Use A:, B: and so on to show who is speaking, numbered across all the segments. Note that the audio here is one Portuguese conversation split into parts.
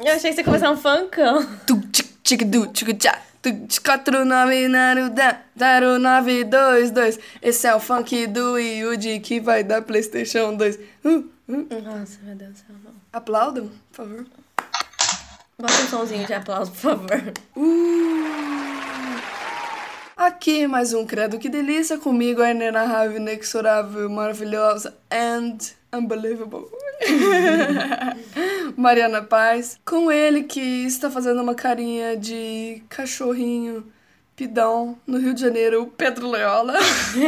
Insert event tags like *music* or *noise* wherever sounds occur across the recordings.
A: Eu achei que você ia começar um funkão.
B: Du, tchica, tchá. Tu tch, 499 0922. Esse é o funk do Yuji que vai dar PlayStation 2. Uh, uh.
A: Nossa, meu Deus do céu, não.
B: Aplaudam, por favor.
A: Bota um somzinho de aplauso, por favor.
B: Uh. Aqui mais um Credo Que Delícia comigo, a inenarrável, inexorável, maravilhosa and unbelievable. *laughs* Mariana Paz, com ele que está fazendo uma carinha de cachorrinho pidão no Rio de Janeiro, o Pedro Leola.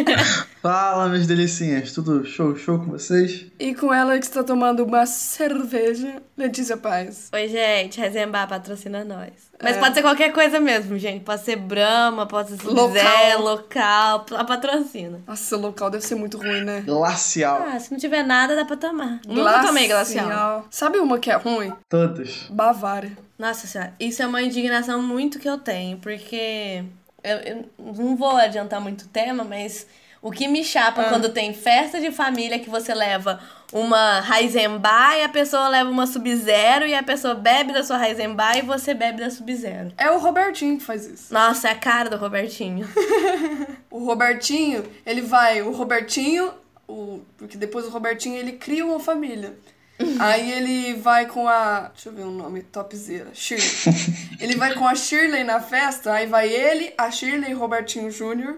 B: *laughs*
C: Fala, minhas delicinhas. Tudo show, show com vocês?
B: E com ela que está tomando uma cerveja, Letícia Paz.
A: Oi, gente, Rezembar patrocina nós. Mas
B: É.
A: pode ser qualquer coisa mesmo, gente. Pode ser Brahma, pode ser
B: Local.
A: Zé, local, a patrocina.
B: Nossa, seu local deve ser muito ruim, né?
C: Glacial.
A: Ah, se não tiver nada, dá pra tomar. Nunca tomei glacial.
B: Sabe uma que é ruim?
C: Todos.
B: Bavária.
A: Nossa senhora, isso é uma indignação muito que eu tenho, porque eu, eu não vou adiantar muito o tema, mas o que me chapa
B: Ah.
A: quando tem festa de família que você leva uma Heisenbar e a pessoa leva uma Sub-Zero e a pessoa bebe da sua Heisenbar e você bebe da Sub-Zero.
B: É o Robertinho que faz isso.
A: Nossa, é a cara do Robertinho. *laughs*
B: O Robertinho, ele vai, o Robertinho, o, porque depois o Robertinho ele cria uma família. *laughs* Aí ele vai com a. Deixa eu ver o nome, topzera. Shirley. *laughs* ele vai com a Shirley na festa, aí vai ele, a Shirley e o Robertinho Júnior.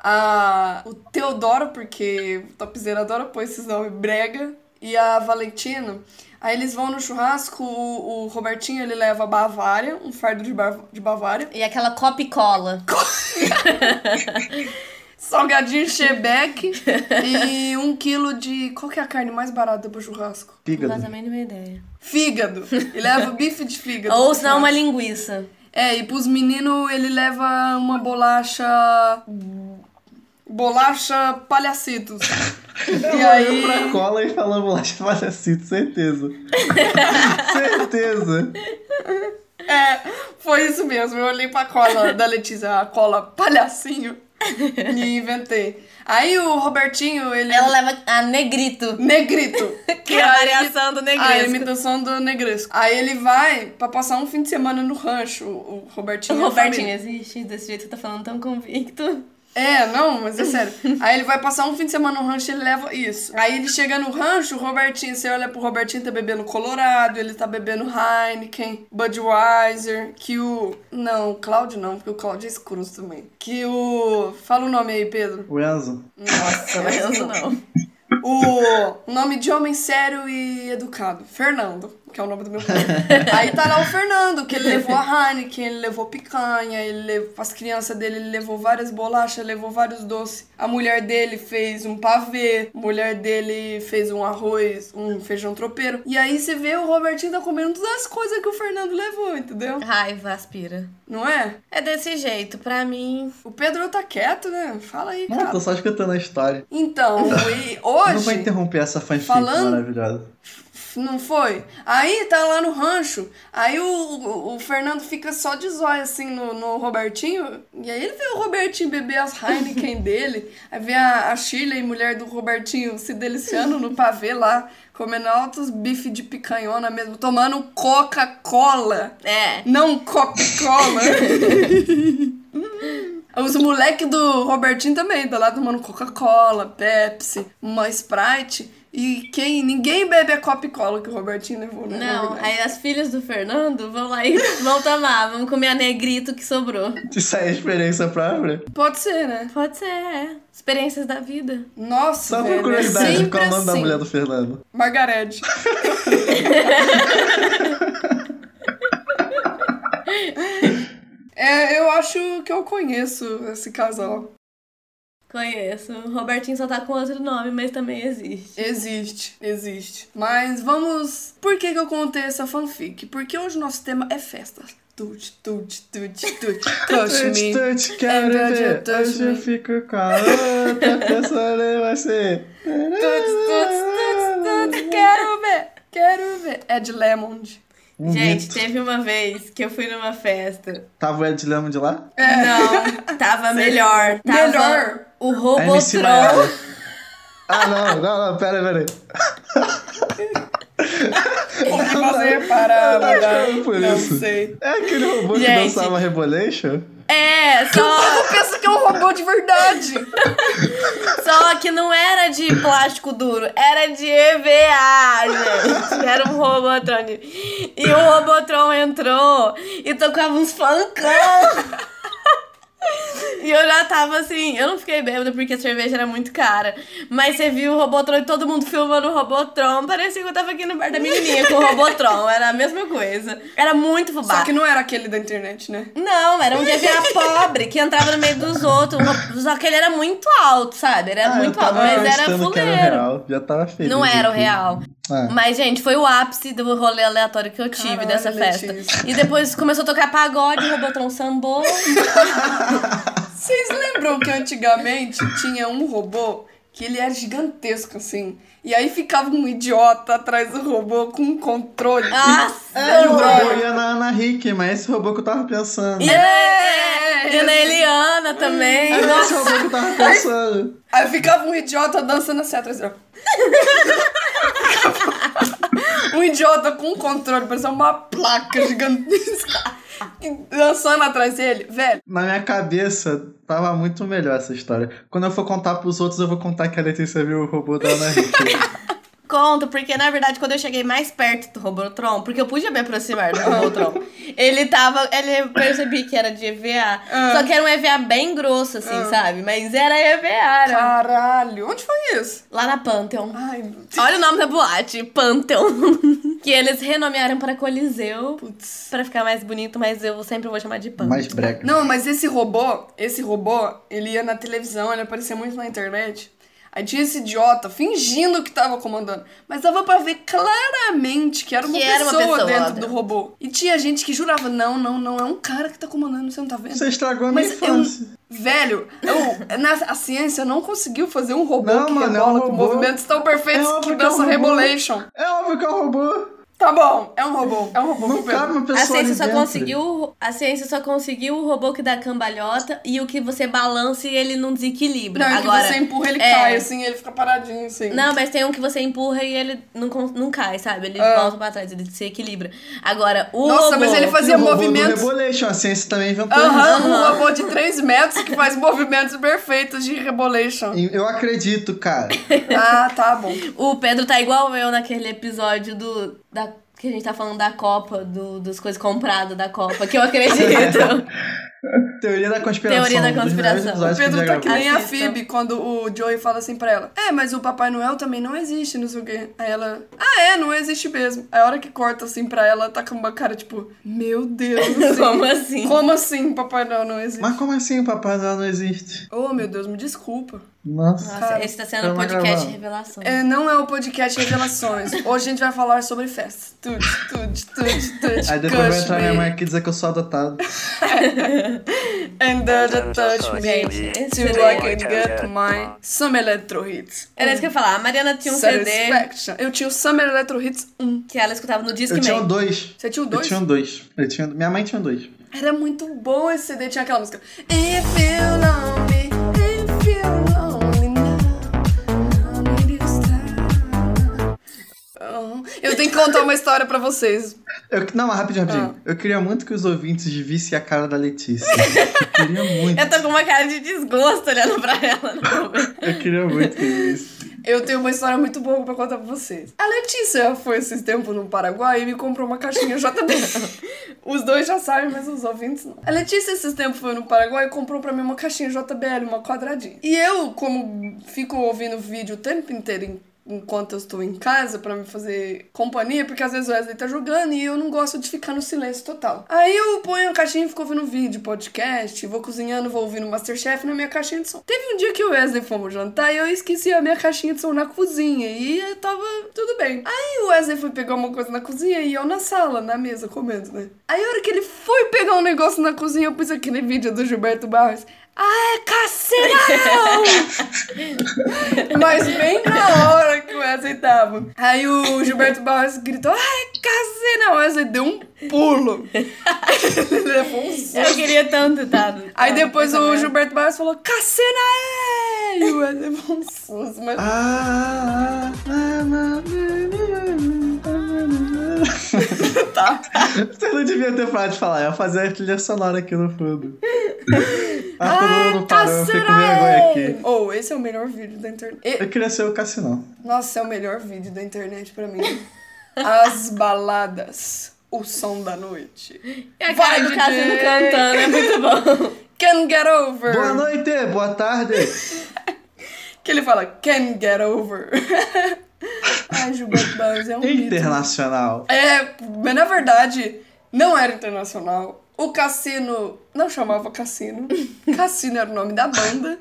B: A, o Teodoro, porque o topzera adora pôr esses nomes brega. E a Valentina. Aí eles vão no churrasco, o, o Robertinho ele leva a Bavária, um fardo de, Ba- de Bavária.
A: E aquela copy-cola. *laughs*
B: salgadinho *laughs* chebeque e *laughs* um quilo de. Qual que é a carne mais barata pro churrasco?
A: Não
C: Fígado.
A: faço a mínima ideia.
B: Fígado. E leva bife de fígado.
A: Ou senão uma linguiça.
B: É, e pros meninos ele leva uma bolacha. Bolacha palhacitos. E aí.
C: Pra cola e falando bolacha palhacito, certeza. *laughs* certeza.
B: É, foi isso mesmo. Eu olhei pra cola da Letícia, a cola palhacinho, *laughs* e inventei. Aí o Robertinho, ele.
A: Ela leva a negrito.
B: Negrito. *laughs*
A: Que é a variação do
B: A
A: negresco.
B: imitação do negresco. Aí ele vai pra passar um fim de semana no rancho, o Robertinho.
A: O
B: a
A: Robertinho existe desse jeito que tá falando tão convicto.
B: É, não, mas é sério. *laughs* Aí ele vai passar um fim de semana no rancho e ele leva isso. Aí ele chega no rancho, o Robertinho, você olha pro Robertinho, tá bebendo Colorado, ele tá bebendo Heineken, Budweiser, que o... Não, o Cláudio não, porque o Cláudio é escuro também. Que o... Fala o nome aí, Pedro.
C: O Enzo.
B: Nossa,
A: Não, Enzo não.
B: O nome de homem sério e educado. Fernando, que é o nome do meu pai. *laughs* Aí tá lá o Fernando, que ele levou a Heineken, ele levou picanha, ele levou as crianças dele, ele levou várias bolachas, levou vários doces. A mulher dele fez um pavê, a mulher dele fez um arroz, um feijão tropeiro. E aí você vê o Robertinho tá comendo todas as coisas que o Fernando levou, entendeu?
A: Raiva, aspira.
B: Não é?
A: É desse jeito, pra mim.
B: O Pedro tá quieto, né? Fala aí,
C: Não,
B: cara.
C: tô só escutando a história.
B: Então, e *laughs*
C: Não vou
B: hoje.
C: interromper essa fanfic
B: Falando-
C: maravilhosa.
B: Não foi? Aí tá lá no rancho, aí o, o, o Fernando fica só de zóio assim no, no Robertinho, e aí ele vê o Robertinho beber as Heineken dele, *laughs* aí vê a, a Shirley, mulher do Robertinho, se deliciando no pavê lá, comendo altos bife de picanhona mesmo, tomando Coca-Cola,
A: É.
B: não Coca-Cola. *laughs* Os moleques do Robertinho também, tá lá tomando Coca-Cola, Pepsi, uma Sprite. E quem ninguém bebe a Coca-Cola que o Robertinho levou, né?
A: Não, aí as filhas do Fernando vão lá e *laughs* vão tomar. Vamos comer a negrito que sobrou.
C: Isso aí é experiência própria?
B: Pode ser, né?
A: Pode ser, é. Experiências da vida.
B: Nossa,
C: Só por
B: é
C: curiosidade, qual é o nome da
B: assim.
C: mulher do Fernando?
B: Margarete. *laughs* é, eu acho que eu conheço esse casal.
A: Conheço. O Robertinho só tá com outro nome, mas também existe.
B: Existe, existe. Mas vamos. Por que, que eu contei essa fanfic? Porque hoje o nosso tema é festas. Tut, tut, tut, tut. *laughs* Touch me.
C: Tut, quero ver.
B: touch me.
C: eu fico com a outra pessoa vai ser.
B: Tuts, tuts, tuts, tuts. Quero ver, quero ver. Ed Lemond.
C: Um
A: Gente,
C: mito.
A: teve uma vez que eu fui numa festa.
C: Tava o Ed Lemon de lá?
A: Não, tava melhor. Tava
B: Melhor.
A: o Robotron.
C: Ah, não, não, não, pera, pera aí. *laughs*
B: O que fazer para mudar?
C: Por
B: Não
C: isso.
B: sei.
C: É aquele robô que
A: Gente.
C: dançava Rebolation?
A: É,
B: O
A: só, *laughs*
B: povo pensa que é um robô de verdade. *laughs*
A: só que não era de plástico duro, era de EVA, gente. Era um Robotron. E o Robotron entrou e tocava uns funkão. *laughs* E eu já tava assim, eu não fiquei bêbada porque a cerveja era muito cara. Mas você viu o Robotron e todo mundo filmando o Robotron. Parecia que eu tava aqui no bar da menininha com o Robotron. Era a mesma coisa. Era muito fubá.
B: Só que não era aquele da internet, né?
A: Não, era um DVA pobre que entrava no meio dos outros. Só que ele era muito alto, sabe? Ele era
C: Ah,
A: muito alto, mas era
C: que era
A: fuleiro.
C: real. Já tava feliz.
A: Não era o
C: aqui.
A: real.
C: Ah.
A: Mas, gente, foi o ápice do rolê aleatório que eu tive
B: Caralho,
A: dessa festa.
B: Letícia.
A: E depois começou a tocar pagode, o Robotron sambou. *laughs*
B: Vocês lembram que antigamente tinha um robô que ele era gigantesco, assim? E aí ficava um idiota atrás do robô com um controle.
A: Nossa!
C: É, o robô ia na Ana Hickey, mas esse robô que eu tava pensando.
A: E,
B: É,
A: e na Eliana também.
C: Era esse robô que eu tava pensando.
B: Aí ficava um idiota dançando assim atrás dele. *laughs* um idiota com um controle, parecia uma placa gigantesca. dançando atrás dele. Velho,
C: Na minha cabeça, tava muito melhor essa história. Quando eu for contar pros outros, eu vou contar que a Letícia viu o robô da Ana Hickey. *laughs*
A: Conto, porque na verdade quando eu cheguei mais perto do Robotron, porque eu podia me aproximar do Robotron, *laughs* ele tava. Ele eu percebi que era de EVA.
B: Ah.
A: Só que era um EVA bem grosso, assim, sabe? Mas era EVA. Era.
B: caralho. Onde foi isso?
A: Lá na Pantheon.
B: Ai, meu Deus.
A: Olha o nome da boate, Pantheon. *laughs* que eles renomearam para Coliseu.
B: Putz.
A: Pra ficar mais bonito, mas eu sempre vou chamar de Pantheon.
C: Mais brega.
B: Não, mas esse robô, esse robô, ele ia na televisão, ele aparecia muito na internet. Aí tinha esse idiota fingindo que tava comandando. Mas dava pra ver claramente que era uma,
A: Que
B: pessoa,
A: era uma pessoa
B: dentro
A: dentro.
B: do robô. E tinha gente que jurava, não, não, não, é um cara que tá comandando, você não tá vendo?
C: Você estragou a minha
B: Mas eu,
C: infância.
B: velho, eu, na, a ciência não conseguiu fazer um robô
C: Não,
B: que
C: mano, é um
B: rebola com
C: robô.
B: movimentos tão perfeitos
C: É
B: que
C: que é um
B: dança. Rebolation.
C: É óbvio que é um robô.
B: Tá bom, é um robô, é um robô.
C: Não cabe uma
A: A
C: pessoa
A: ciência,
C: ali
A: só
C: dentro.
A: conseguiu, a ciência só conseguiu o robô que dá cambalhota e o que você balança e ele não desequilibra.
B: Não,
A: Agora,
B: que você empurra, ele
A: é.
B: cai, assim, ele fica paradinho, assim.
A: Não, mas tem um que você empurra e ele não, não cai, sabe? Ele
B: Ah.
A: volta pra trás, ele se equilibra. Agora, o
B: Nossa,
A: robô...
B: mas ele fazia
C: o robô
B: movimentos.
C: Rebolation, a ciência também inventou
B: Aham,
C: isso.
B: um robô de 3 metros que faz movimentos perfeitos de rebolation.
C: Eu acredito, cara. *laughs*
B: Ah, tá bom.
A: O Pedro tá igual eu naquele episódio do... Da, que a gente tá falando da Copa, do, dos coisas compradas da Copa, que eu acredito. *laughs*
C: Teoria da conspiração.
A: Teoria da conspiração.
B: O Pedro tá que nem a. Phoebe quando o Joey fala assim pra ela: É, mas o Papai Noel também não existe, não sei o quê. Aí ela: Ah, é, não existe mesmo. Aí a hora que corta assim pra ela, tá com uma cara tipo: Meu Deus do *laughs* céu.
A: Como assim?
B: Como assim Papai Noel não existe?
C: Mas como assim o Papai Noel não existe?
B: Oh, meu Deus, me desculpa.
C: Nossa.
A: Nossa, esse tá sendo o podcast
C: gravar.
A: Revelações.
B: É, não é o podcast Revelações. Hoje a gente vai falar sobre festas. Tudo, tudo, tudo, tudo.
C: Aí depois vai entrar minha mãe aqui dizer que eu sou adotado. *laughs*
B: And then the touch me
A: Gente,
B: till. I can get my Summer Electro Hits.
A: Era isso que eu ia falar. A Mariana tinha um CD.
B: Eu tinha o Summer Electro Hits 1.
A: que ela escutava no
C: Eu
A: Discman.
C: tinha um dois.
B: Você tinha o
C: Eu
B: 2?
C: tinha um dois. Eu tinha... Minha mãe tinha um dois.
B: Era muito bom esse CD, tinha aquela música. If you lonely, if Eu tenho que contar uma história pra vocês.
C: Eu... Não, rapidinho, rapidinho.
B: Ah.
C: Eu queria muito que os ouvintes vissem a cara da Letícia. Eu queria muito. *laughs*
A: Eu tô com uma cara de desgosto olhando pra ela.
C: Eu queria muito que isso.
B: Eu tenho uma história muito boa pra contar pra vocês. A Letícia foi esses tempos no Paraguai e me comprou uma caixinha *laughs* JB. os dois já sabem, mas os ouvintes não. A Letícia esses tempos foi no Paraguai e comprou pra mim uma caixinha JBL, uma quadradinha. E eu, como fico ouvindo vídeo o tempo inteiro em- enquanto eu estou em casa pra me fazer companhia, porque às vezes o Wesley tá jogando e eu não gosto de ficar no silêncio total. Aí eu ponho a caixinha e fico ouvindo vídeo, podcast, vou cozinhando, vou ouvindo Masterchef na minha caixinha de som. Teve um dia que o Wesley fomos jantar e eu esqueci a minha caixinha de som na cozinha e eu tava tudo bem. Aí o Wesley foi pegar uma coisa na cozinha e eu na sala, na mesa, comendo, né? Aí a hora que ele foi pegar um negócio na cozinha, eu pus aquele vídeo do Gilberto Barros. Ah, é caceirão! *laughs* Mas bem na hora que o Wesley tava. Aí o Gilberto Barros gritou, ah, é caceirão! O Wesley deu um pulo. *laughs* Ele levou um susto.
A: Eu queria tanto, tá?
B: Aí depois
A: Essa
B: o
A: merda.
B: Gilberto Barros falou, cacena é! E o Wesley levou um susto, mas...
C: Ah, ah, ah, ah, ah, ah, ah.
B: tá.
C: Você não devia ter parado de falar, eu ia fazer a trilha sonora aqui no fundo. *laughs* Ah, todo mundo parou, eu fiquei com vergonha aqui.
B: Oh, esse é o melhor vídeo da internet. E-
C: Eu queria ser o Cassinão.
B: Nossa, é o melhor vídeo da internet pra mim. *laughs* As baladas. O som da noite.
A: E a
B: Vai,
A: cara do
B: DJ.
A: Cassino cantando, é muito bom. *laughs*
B: Can get over.
C: Boa noite, boa tarde. *laughs*
B: Que ele fala, can get over. Ai, Gilberto Barros é um mito.
C: Internacional.
B: É, mas na verdade, não era internacional. O Cassino não chamava Cassino. *laughs* Cassino era o nome da banda.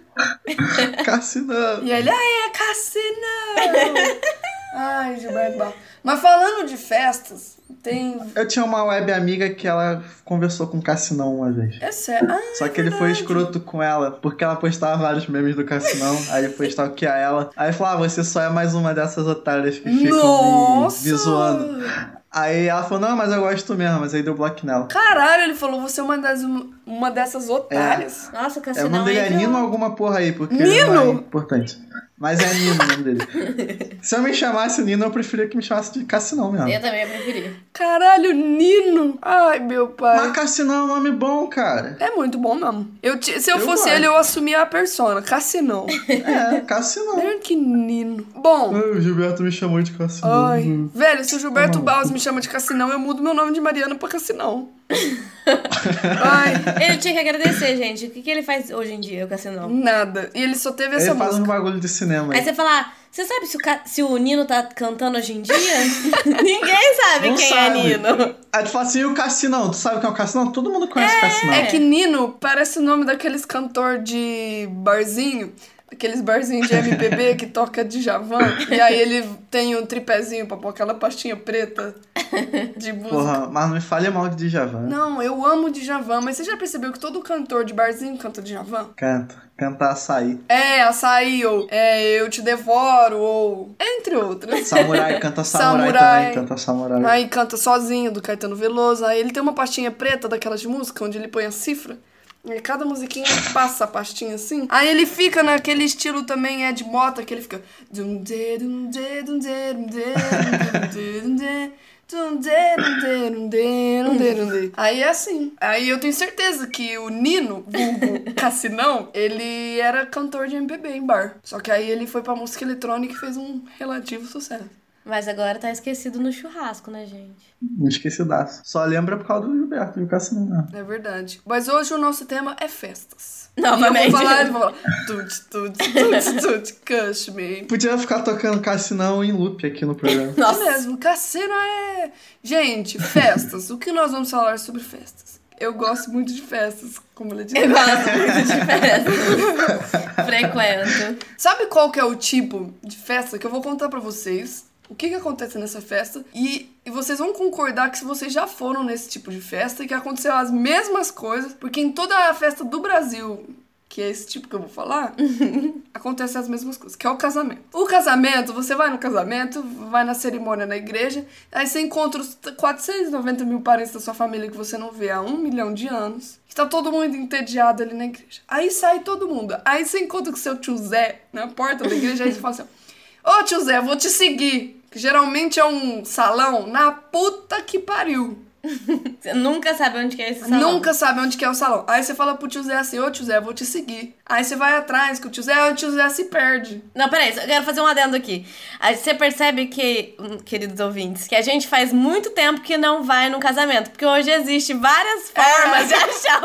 C: Cassinão.
B: E ele, ah, é Cassino! *laughs* Ai, Gilberto Barros. Mas falando de festas, tem.
C: Eu tinha uma web amiga que ela conversou com o Cassinão uma vez.
B: É sério. Ah,
C: Só que ele foi escroto com ela, porque ela postava vários memes do Cassinão, *laughs* aí ele foi stalkear ela. Aí falou, ah, você só é mais uma dessas otárias que ficam me,
B: Nossa!
C: me zoando. Aí ela falou, não, mas eu gosto mesmo, mas aí deu bloco nela.
B: Caralho, ele falou, você é uma, das, uma dessas otárias.
A: Nossa, o
C: Eu
A: Cassinão
C: mandei a
A: entra-
C: Nino alguma porra aí, porque ele
B: Nino?
C: não é importante. Mas é Nino o nome dele. *laughs* Se eu me chamasse Nino, eu preferia que me chamasse de Cassinão mesmo.
A: Eu também ia preferir.
B: Caralho, Nino! Ai, meu pai.
C: Mas Cassinão é um nome bom, cara.
B: É muito bom mesmo. Eu, se eu,
C: Eu
B: fosse
C: gosto.
B: ele, eu assumia a persona. Cassinão. *laughs*
C: É, Cassinão.
B: Melhor que Nino. Bom,
C: O Gilberto me chamou de Cassinão.
B: ai. Velho, se o Gilberto
C: Tá
B: Barros me chama de Cassinão, eu mudo meu nome de Mariana pra Cassinão. Ai,
A: Ele tinha que agradecer, gente. O que, que ele faz hoje em dia, o Cassinão?
B: nada. E ele só teve
C: Ele
B: essa
C: faz
B: música.
C: bagulho de cinema.
A: Aí
C: aí.
A: você fala, ah, você sabe se o, Ca- se o Nino tá cantando hoje em dia? *laughs* Ninguém sabe
C: Não
A: quem
C: sabe.
A: é Nino.
C: Aí tu fala assim, e o Cassinão? Tu sabe quem é o Cassinão? Todo mundo conhece o Cassinão.
B: É que Nino parece o nome daqueles cantor de barzinho. Aqueles barzinhos de MPB que toca de Javan. E aí ele tem um tripézinho pra pôr aquela pastinha preta de música.
C: Porra, mas não me fale mal de Djavan.
B: Não, eu amo Djavan, mas você já percebeu que todo cantor de barzinho canta Djavan?
C: Canta. Cantar açaí.
B: É, açaí, ou é, eu te devoro, ou entre outras.
C: Samurai, canta samurai, *laughs*
B: Samurai.
C: também. Canta samurai.
B: Aí canta sozinho, do Caetano Veloso. Aí ele tem uma pastinha preta daquelas de música, onde ele põe a cifra. E cada musiquinha passa a pastinha assim. Aí ele fica naquele estilo também, é de mota, que ele fica. Aí é assim. Aí eu tenho certeza que o Nino, vulgo Cassinão, ele era cantor de MPB em bar. Só que aí ele foi pra música eletrônica e fez um relativo sucesso.
A: Mas agora tá esquecido no churrasco, né, gente?
C: Não esqueci daço. Só lembra por causa do Gilberto e o Cassinão. mesmo.
B: É verdade. Mas hoje o nosso tema é festas.
A: Novamente.
B: E eu vou falar, eu vou falar. Tut, tut, tut, *laughs* tut, cush me.
C: Podia ficar tocando Cassinão em loop aqui no programa.
B: É
A: Nossa.
B: mesmo, cassino é. Gente, festas. o que nós vamos falar sobre festas? Eu gosto muito de festas, como ele disse.
A: Eu gosto muito de festa. *laughs* Frequento.
B: Sabe qual que é o tipo de festa que eu vou contar pra vocês? O que que acontece nessa festa? E, e vocês vão concordar que se vocês já foram nesse tipo de festa e que aconteceu as mesmas coisas, porque em toda a festa do Brasil, que é esse tipo que eu vou falar, *laughs* acontecem as mesmas coisas, que é o casamento. O casamento, você vai no casamento, vai na cerimônia na igreja, aí você encontra os 490 mil parentes da sua família que você não vê há um milhão de anos. que Tá todo mundo entediado ali na igreja. Aí sai todo mundo. Aí você encontra com o seu tio Zé na porta da igreja e você fala assim: Ô tio Zé, vou te seguir. Que geralmente é um salão na puta que pariu. *laughs*
A: Você nunca sabe onde que é esse salão.
B: Nunca sabe onde que é o salão. Aí você fala pro tio Zé assim, ô tio Zé, vou te seguir. Aí você vai atrás que o tio Zé, o tio Zé se perde.
A: Não, peraí, eu quero fazer um adendo aqui. Aí Você percebe que, hum, queridos ouvintes, que a gente faz muito tempo que não vai num casamento. Porque hoje existe várias formas de achar.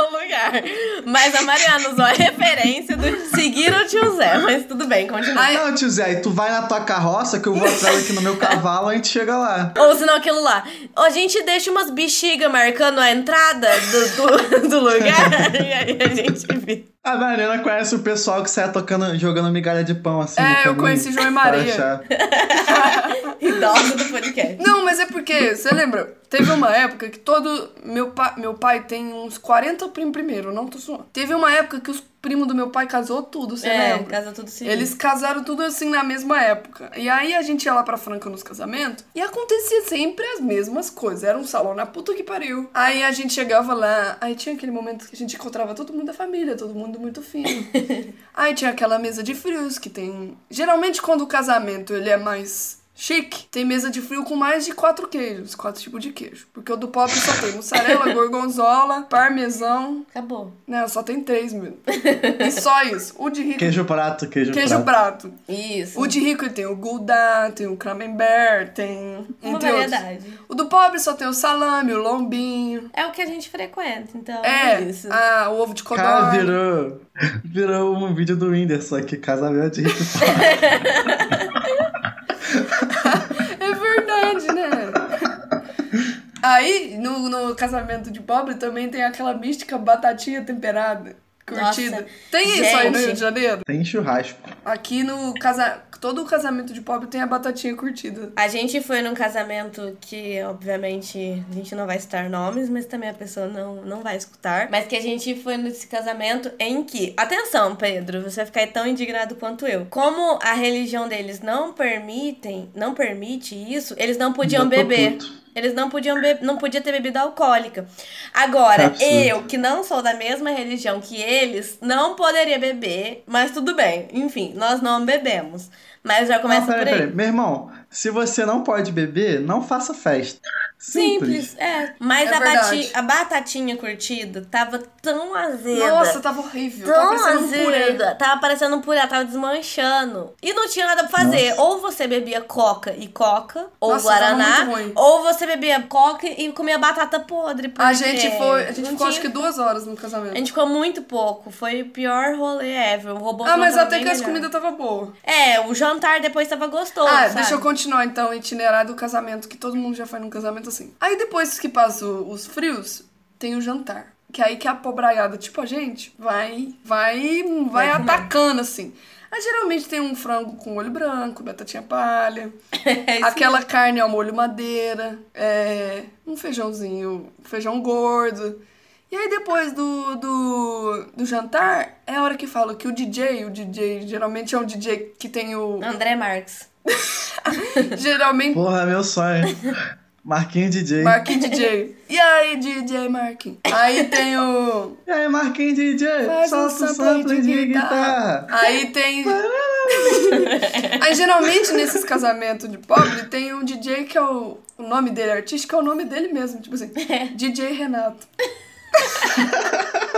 A: Mas a Mariana usou a referência do seguir o tio Zé. Mas tudo bem, continua.
B: Aí-
C: Não, tio Zé, aí tu vai na tua carroça que eu vou atrás aqui no meu cavalo a gente chega lá.
A: Ou senão aquilo lá. A gente deixa umas bexigas marcando a entrada do, do, do lugar. *laughs* e aí a gente vê.
C: A Mariana conhece o pessoal que sai tocando, jogando migalha de pão assim.
B: É,
C: no
B: eu
C: caminho,
B: conheci João e Maria. *laughs*
A: Idosa do podcast.
B: Não, mas é porque, você lembra? Teve uma época que todo. Meu, pa, meu pai tem uns 40 primos primeiro, não tô zoando. Teve uma época que os primos do meu pai casou tudo, você
A: É,
B: lembra?
A: casa tudo civil.
B: Eles casaram tudo assim na mesma época. E aí a gente ia lá pra Franca nos casamentos e acontecia sempre as mesmas coisas. Era um salão na puta que pariu. Aí a gente chegava lá, aí tinha aquele momento que a gente encontrava todo mundo da família, todo mundo muito fino. *laughs* aí tinha aquela mesa de frios que tem. Geralmente quando o casamento ele é mais chique, tem mesa de frio com mais de quatro queijos, quatro tipos de queijo. Porque o do pobre só tem mussarela, *laughs* gorgonzola, parmesão.
A: Acabou.
B: Não, só tem três mesmo. e só isso. O de rico.
C: Queijo prato, queijo,
B: Queijo
C: prato.
B: prato.
A: Isso.
B: O de rico ele tem o gouda, tem o camembert, tem.
A: Uma
B: Entre outros.
A: variedade.
B: O do pobre só tem o salame, o lombinho.
A: É o que a gente frequenta, então é,
B: É,
A: isso.
B: ah, o ovo de codorna.
C: Cara, virou, *laughs* virou um vídeo do Whindersson aqui, casamento de rico *laughs* e pobre.
B: É verdade, né? Aí, no, no casamento de pobre, também tem aquela mística batatinha temperada, curtida.
A: Nossa,
B: tem isso aí no. Rio de Janeiro?
C: Tem churrasco.
B: Aqui no casa... todo casamento de pobre tem a batatinha curtida.
A: A gente foi num casamento que, obviamente, a gente não vai citar nomes, mas também a pessoa não, não vai escutar. Mas que a gente foi nesse casamento em que. Atenção, Pedro, você vai ficar tão indignado quanto eu. Como a religião deles não permitem, não permite isso, eles não podiam beber.
C: puto.
A: Eles não podiam não podia ter bebida alcoólica. Agora,
C: absurdo.
A: eu, que não sou da mesma religião que eles, não poderia beber, mas tudo bem. Enfim, nós não bebemos. Mas já começa
C: não, peraí,
A: por aí.
C: peraí. Meu irmão, se você não pode beber, não faça festa. Simples.
A: Simples, é. Mas
B: É
A: a, bati a batatinha curtida tava tão azeda.
B: Nossa, tava horrível. Tava
A: Tão
B: parecendo um purê.
A: azeda. Tava parecendo um purê, tava desmanchando. E não tinha nada pra fazer. Ou você bebia coca e coca, ou
B: Nossa, tava
A: guaraná, ou você bebia coca e comia batata podre.
B: A gente foi. A gente
A: não
B: ficou acho
A: tinha-
B: que duas horas no
A: A
B: casamento.
A: gente ficou muito pouco. Foi o pior rolê ever. O robô
B: Ah, mas
A: tava
B: até que as
A: melhor.
B: comidas tava boa.
A: É, o jantar depois tava gostoso.
B: Ah,
A: sabe?
B: deixa eu continuar então o itinerário do casamento, que todo mundo já foi num casamento assim. Aí depois que passa o- os frios, tem o jantar. Que é aí que a pobraiada, tipo a gente, vai, vai, vai,
A: Vai comer.
B: atacando assim. Aí geralmente tem um frango com molho branco, batatinha palha, *laughs*
A: É
B: aquela carne ao molho madeira, é, um feijãozinho, feijão gordo. E aí depois do, do, do jantar, é a hora que fala que o DJ, o DJ geralmente é um DJ que tem o...
A: André Marques. *laughs*
B: Geralmente
C: Porra, meu sonho. *laughs* Marquinho DJ.
B: Marquinhos DJ. E aí, DJ Marquinhos? Aí tem o.
C: E aí, Marquinho DJ?
B: Faz um
C: Solta o
B: sample
C: sample de guitarra.
B: Aí tem. *laughs* aí geralmente nesses casamentos de pobre tem um DJ que é o. O nome dele artístico é o nome dele mesmo. Tipo assim, *laughs* DJ Renato. *laughs*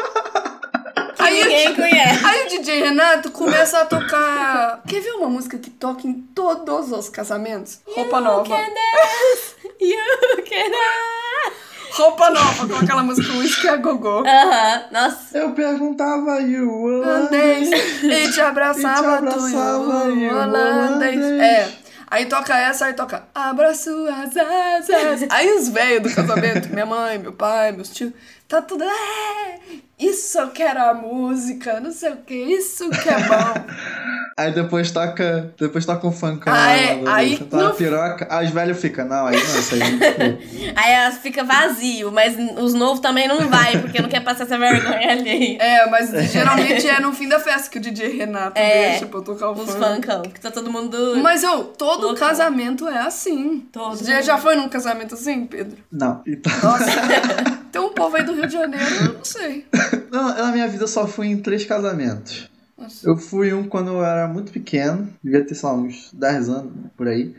B: Aí o
A: ninguém
B: di-
A: conhece.
B: Aí o DJ Renato começa a tocar. Quer ver uma música que toca em todos os casamentos? Roupa
A: You
B: nova.
A: can dance, you can. *laughs*
B: Roupa nova, com aquela música Whisky a Gogô.
A: Aham, nossa.
C: Eu perguntava e o
B: holandês e te abraçava,
C: E te abraçava,
B: tu holandês. É. Aí toca essa, aí toca Abra suas asas. Aí os velhos do casamento, minha mãe, meu pai, meus tios, tá tudo. É, isso eu quero a música, não sei o que, isso que é bom. *laughs*
C: Aí depois toca. Depois toca um funk.
B: Ah, é, aí
C: Tá
B: no-
C: piroca. Aí os velhos ficam. Não, aí não, isso aí. *laughs*
A: Aí elas fica vazio, mas os novos também não vai, porque não quer passar essa vergonha ali.
B: É, mas geralmente é no fim da festa que o DJ Renato
A: É,
B: deixa pra eu tocar o
A: Os
B: funk.
A: funkão, que tá todo mundo.
B: Mas eu, todo
A: Loucão.
B: casamento é assim.
A: Todo
B: Já, já foi num casamento assim, Pedro?
C: Não. Então.
B: Nossa, *laughs* tem um povo aí do Rio de Janeiro, eu não sei.
C: Não, na minha vida eu só fui em três casamentos.
B: Nossa.
C: Eu fui um quando eu era muito pequeno, devia ter, sei lá, uns 10 anos por aí.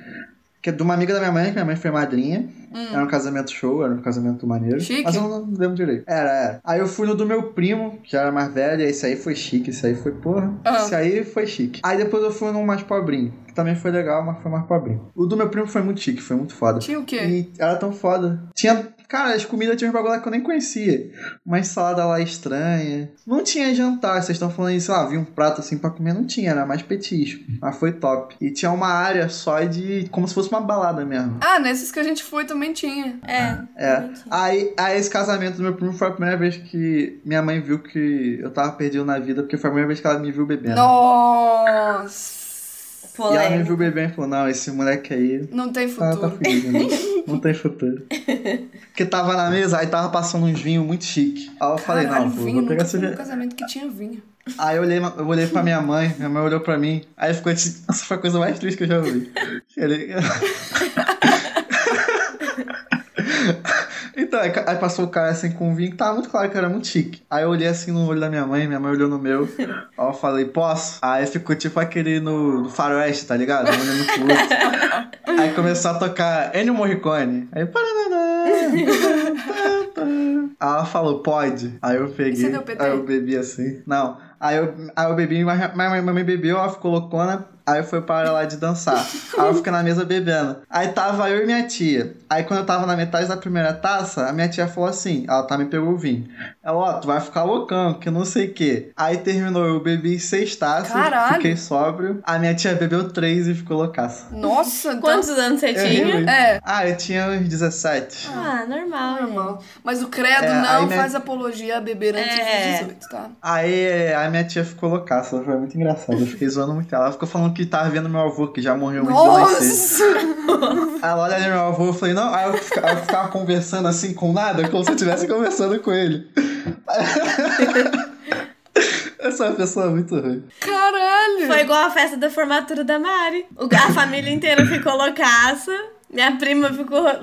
C: Que é de uma amiga da minha mãe, que minha mãe foi madrinha. Era um casamento show, era um casamento maneiro.
B: Hum. Chique.
C: Mas eu não lembro direito. Era, era. Aí eu fui no do meu primo, que era mais velho, e esse aí foi chique, esse aí foi, porra.
B: Ah.
C: Esse aí foi chique. Aí depois eu fui num mais pobrinho, que também foi legal, mas foi mais pobrinho. O do meu primo foi muito chique, foi muito foda.
B: Tinha o quê?
C: E era tão foda. Tinha. Cara, as comidas tinham uns bagulho que eu nem conhecia. Uma salada lá estranha. Não tinha jantar. Vocês estão falando isso, ah, vi um prato assim pra comer. Não tinha, era mais petisco. Mas foi top. E tinha uma área só de. como se fosse uma balada mesmo.
B: Ah, nesses que a gente foi também tinha.
A: É.
C: É.
A: também tinha.
C: Aí, aí esse casamento do meu primo foi a primeira vez que minha mãe viu que eu tava perdido na vida, porque foi a primeira vez que ela me viu bebendo.
B: Nossa.
C: E ela me
A: Polêmico.
C: viu bebendo e falou, não, esse moleque aí
B: Não tem
C: tá, tá
B: futuro.
C: fudido, né? *laughs* Não tem futuro. Porque tava na mesa, aí tava passando uns vinhos muito chique. Aí eu falei,
B: Caralho,
C: não, pô,
B: vinho,
C: vou pegar esse
B: casamento que tinha vinho.
C: Aí eu olhei, eu olhei pra minha mãe, minha mãe olhou pra mim, aí ficou tipo, essa foi a coisa mais triste que eu já ouvi. Ele... *laughs* então aí passou o cara assim com vinho, que tava muito claro que era muito chique. Aí eu olhei assim no olho da minha mãe, minha mãe olhou no meu. *laughs* Aí eu falei, posso? Aí ficou tipo aquele no, no faroeste, tá ligado? Um olhando pro outro. Aí começou a tocar Ennio Morricone. Aí, *laughs* Aí ela falou, pode. Aí eu peguei.
B: você deu PT?
C: Aí eu bebi assim. Não. Aí eu, aí eu bebi, mas minha mãe bebeu, ela ficou loucona. Aí foi para lá de dançar. Aí eu fiquei na mesa bebendo. Aí tava eu e minha tia. Aí quando eu tava na metade da primeira taça, a minha tia falou assim: ela tá me pegou o vinho. Ela, ó, tu vai ficar loucão, que não sei o quê. Aí terminou, eu bebi seis taças,
B: Caralho.
C: fiquei sóbrio. A minha tia bebeu três e ficou loucaça.
B: Nossa, então...
A: Quantos anos você
C: Eu
A: tinha?
B: É.
C: Ah, eu tinha uns 17.
A: Ah, normal.
B: Normal. Mas o credo
C: É,
B: não
C: minha-
B: faz apologia a beber antes
A: É.
B: dos 18, tá?
C: Aí a minha tia ficou loucaça, foi muito engraçado. Eu fiquei zoando muito ela. Ela ficou falando que tava vendo meu avô, que já morreu de.
B: Nossa!
C: Ela olha meu avô, eu falei, não, aí eu ficava, eu ficava conversando assim com nada, como se eu estivesse conversando com ele. *laughs* Eu sou uma pessoa muito ruim.
B: Caralho!
A: Foi igual a festa da formatura da Mari. A família inteira ficou loucaça. Minha prima ficou *laughs*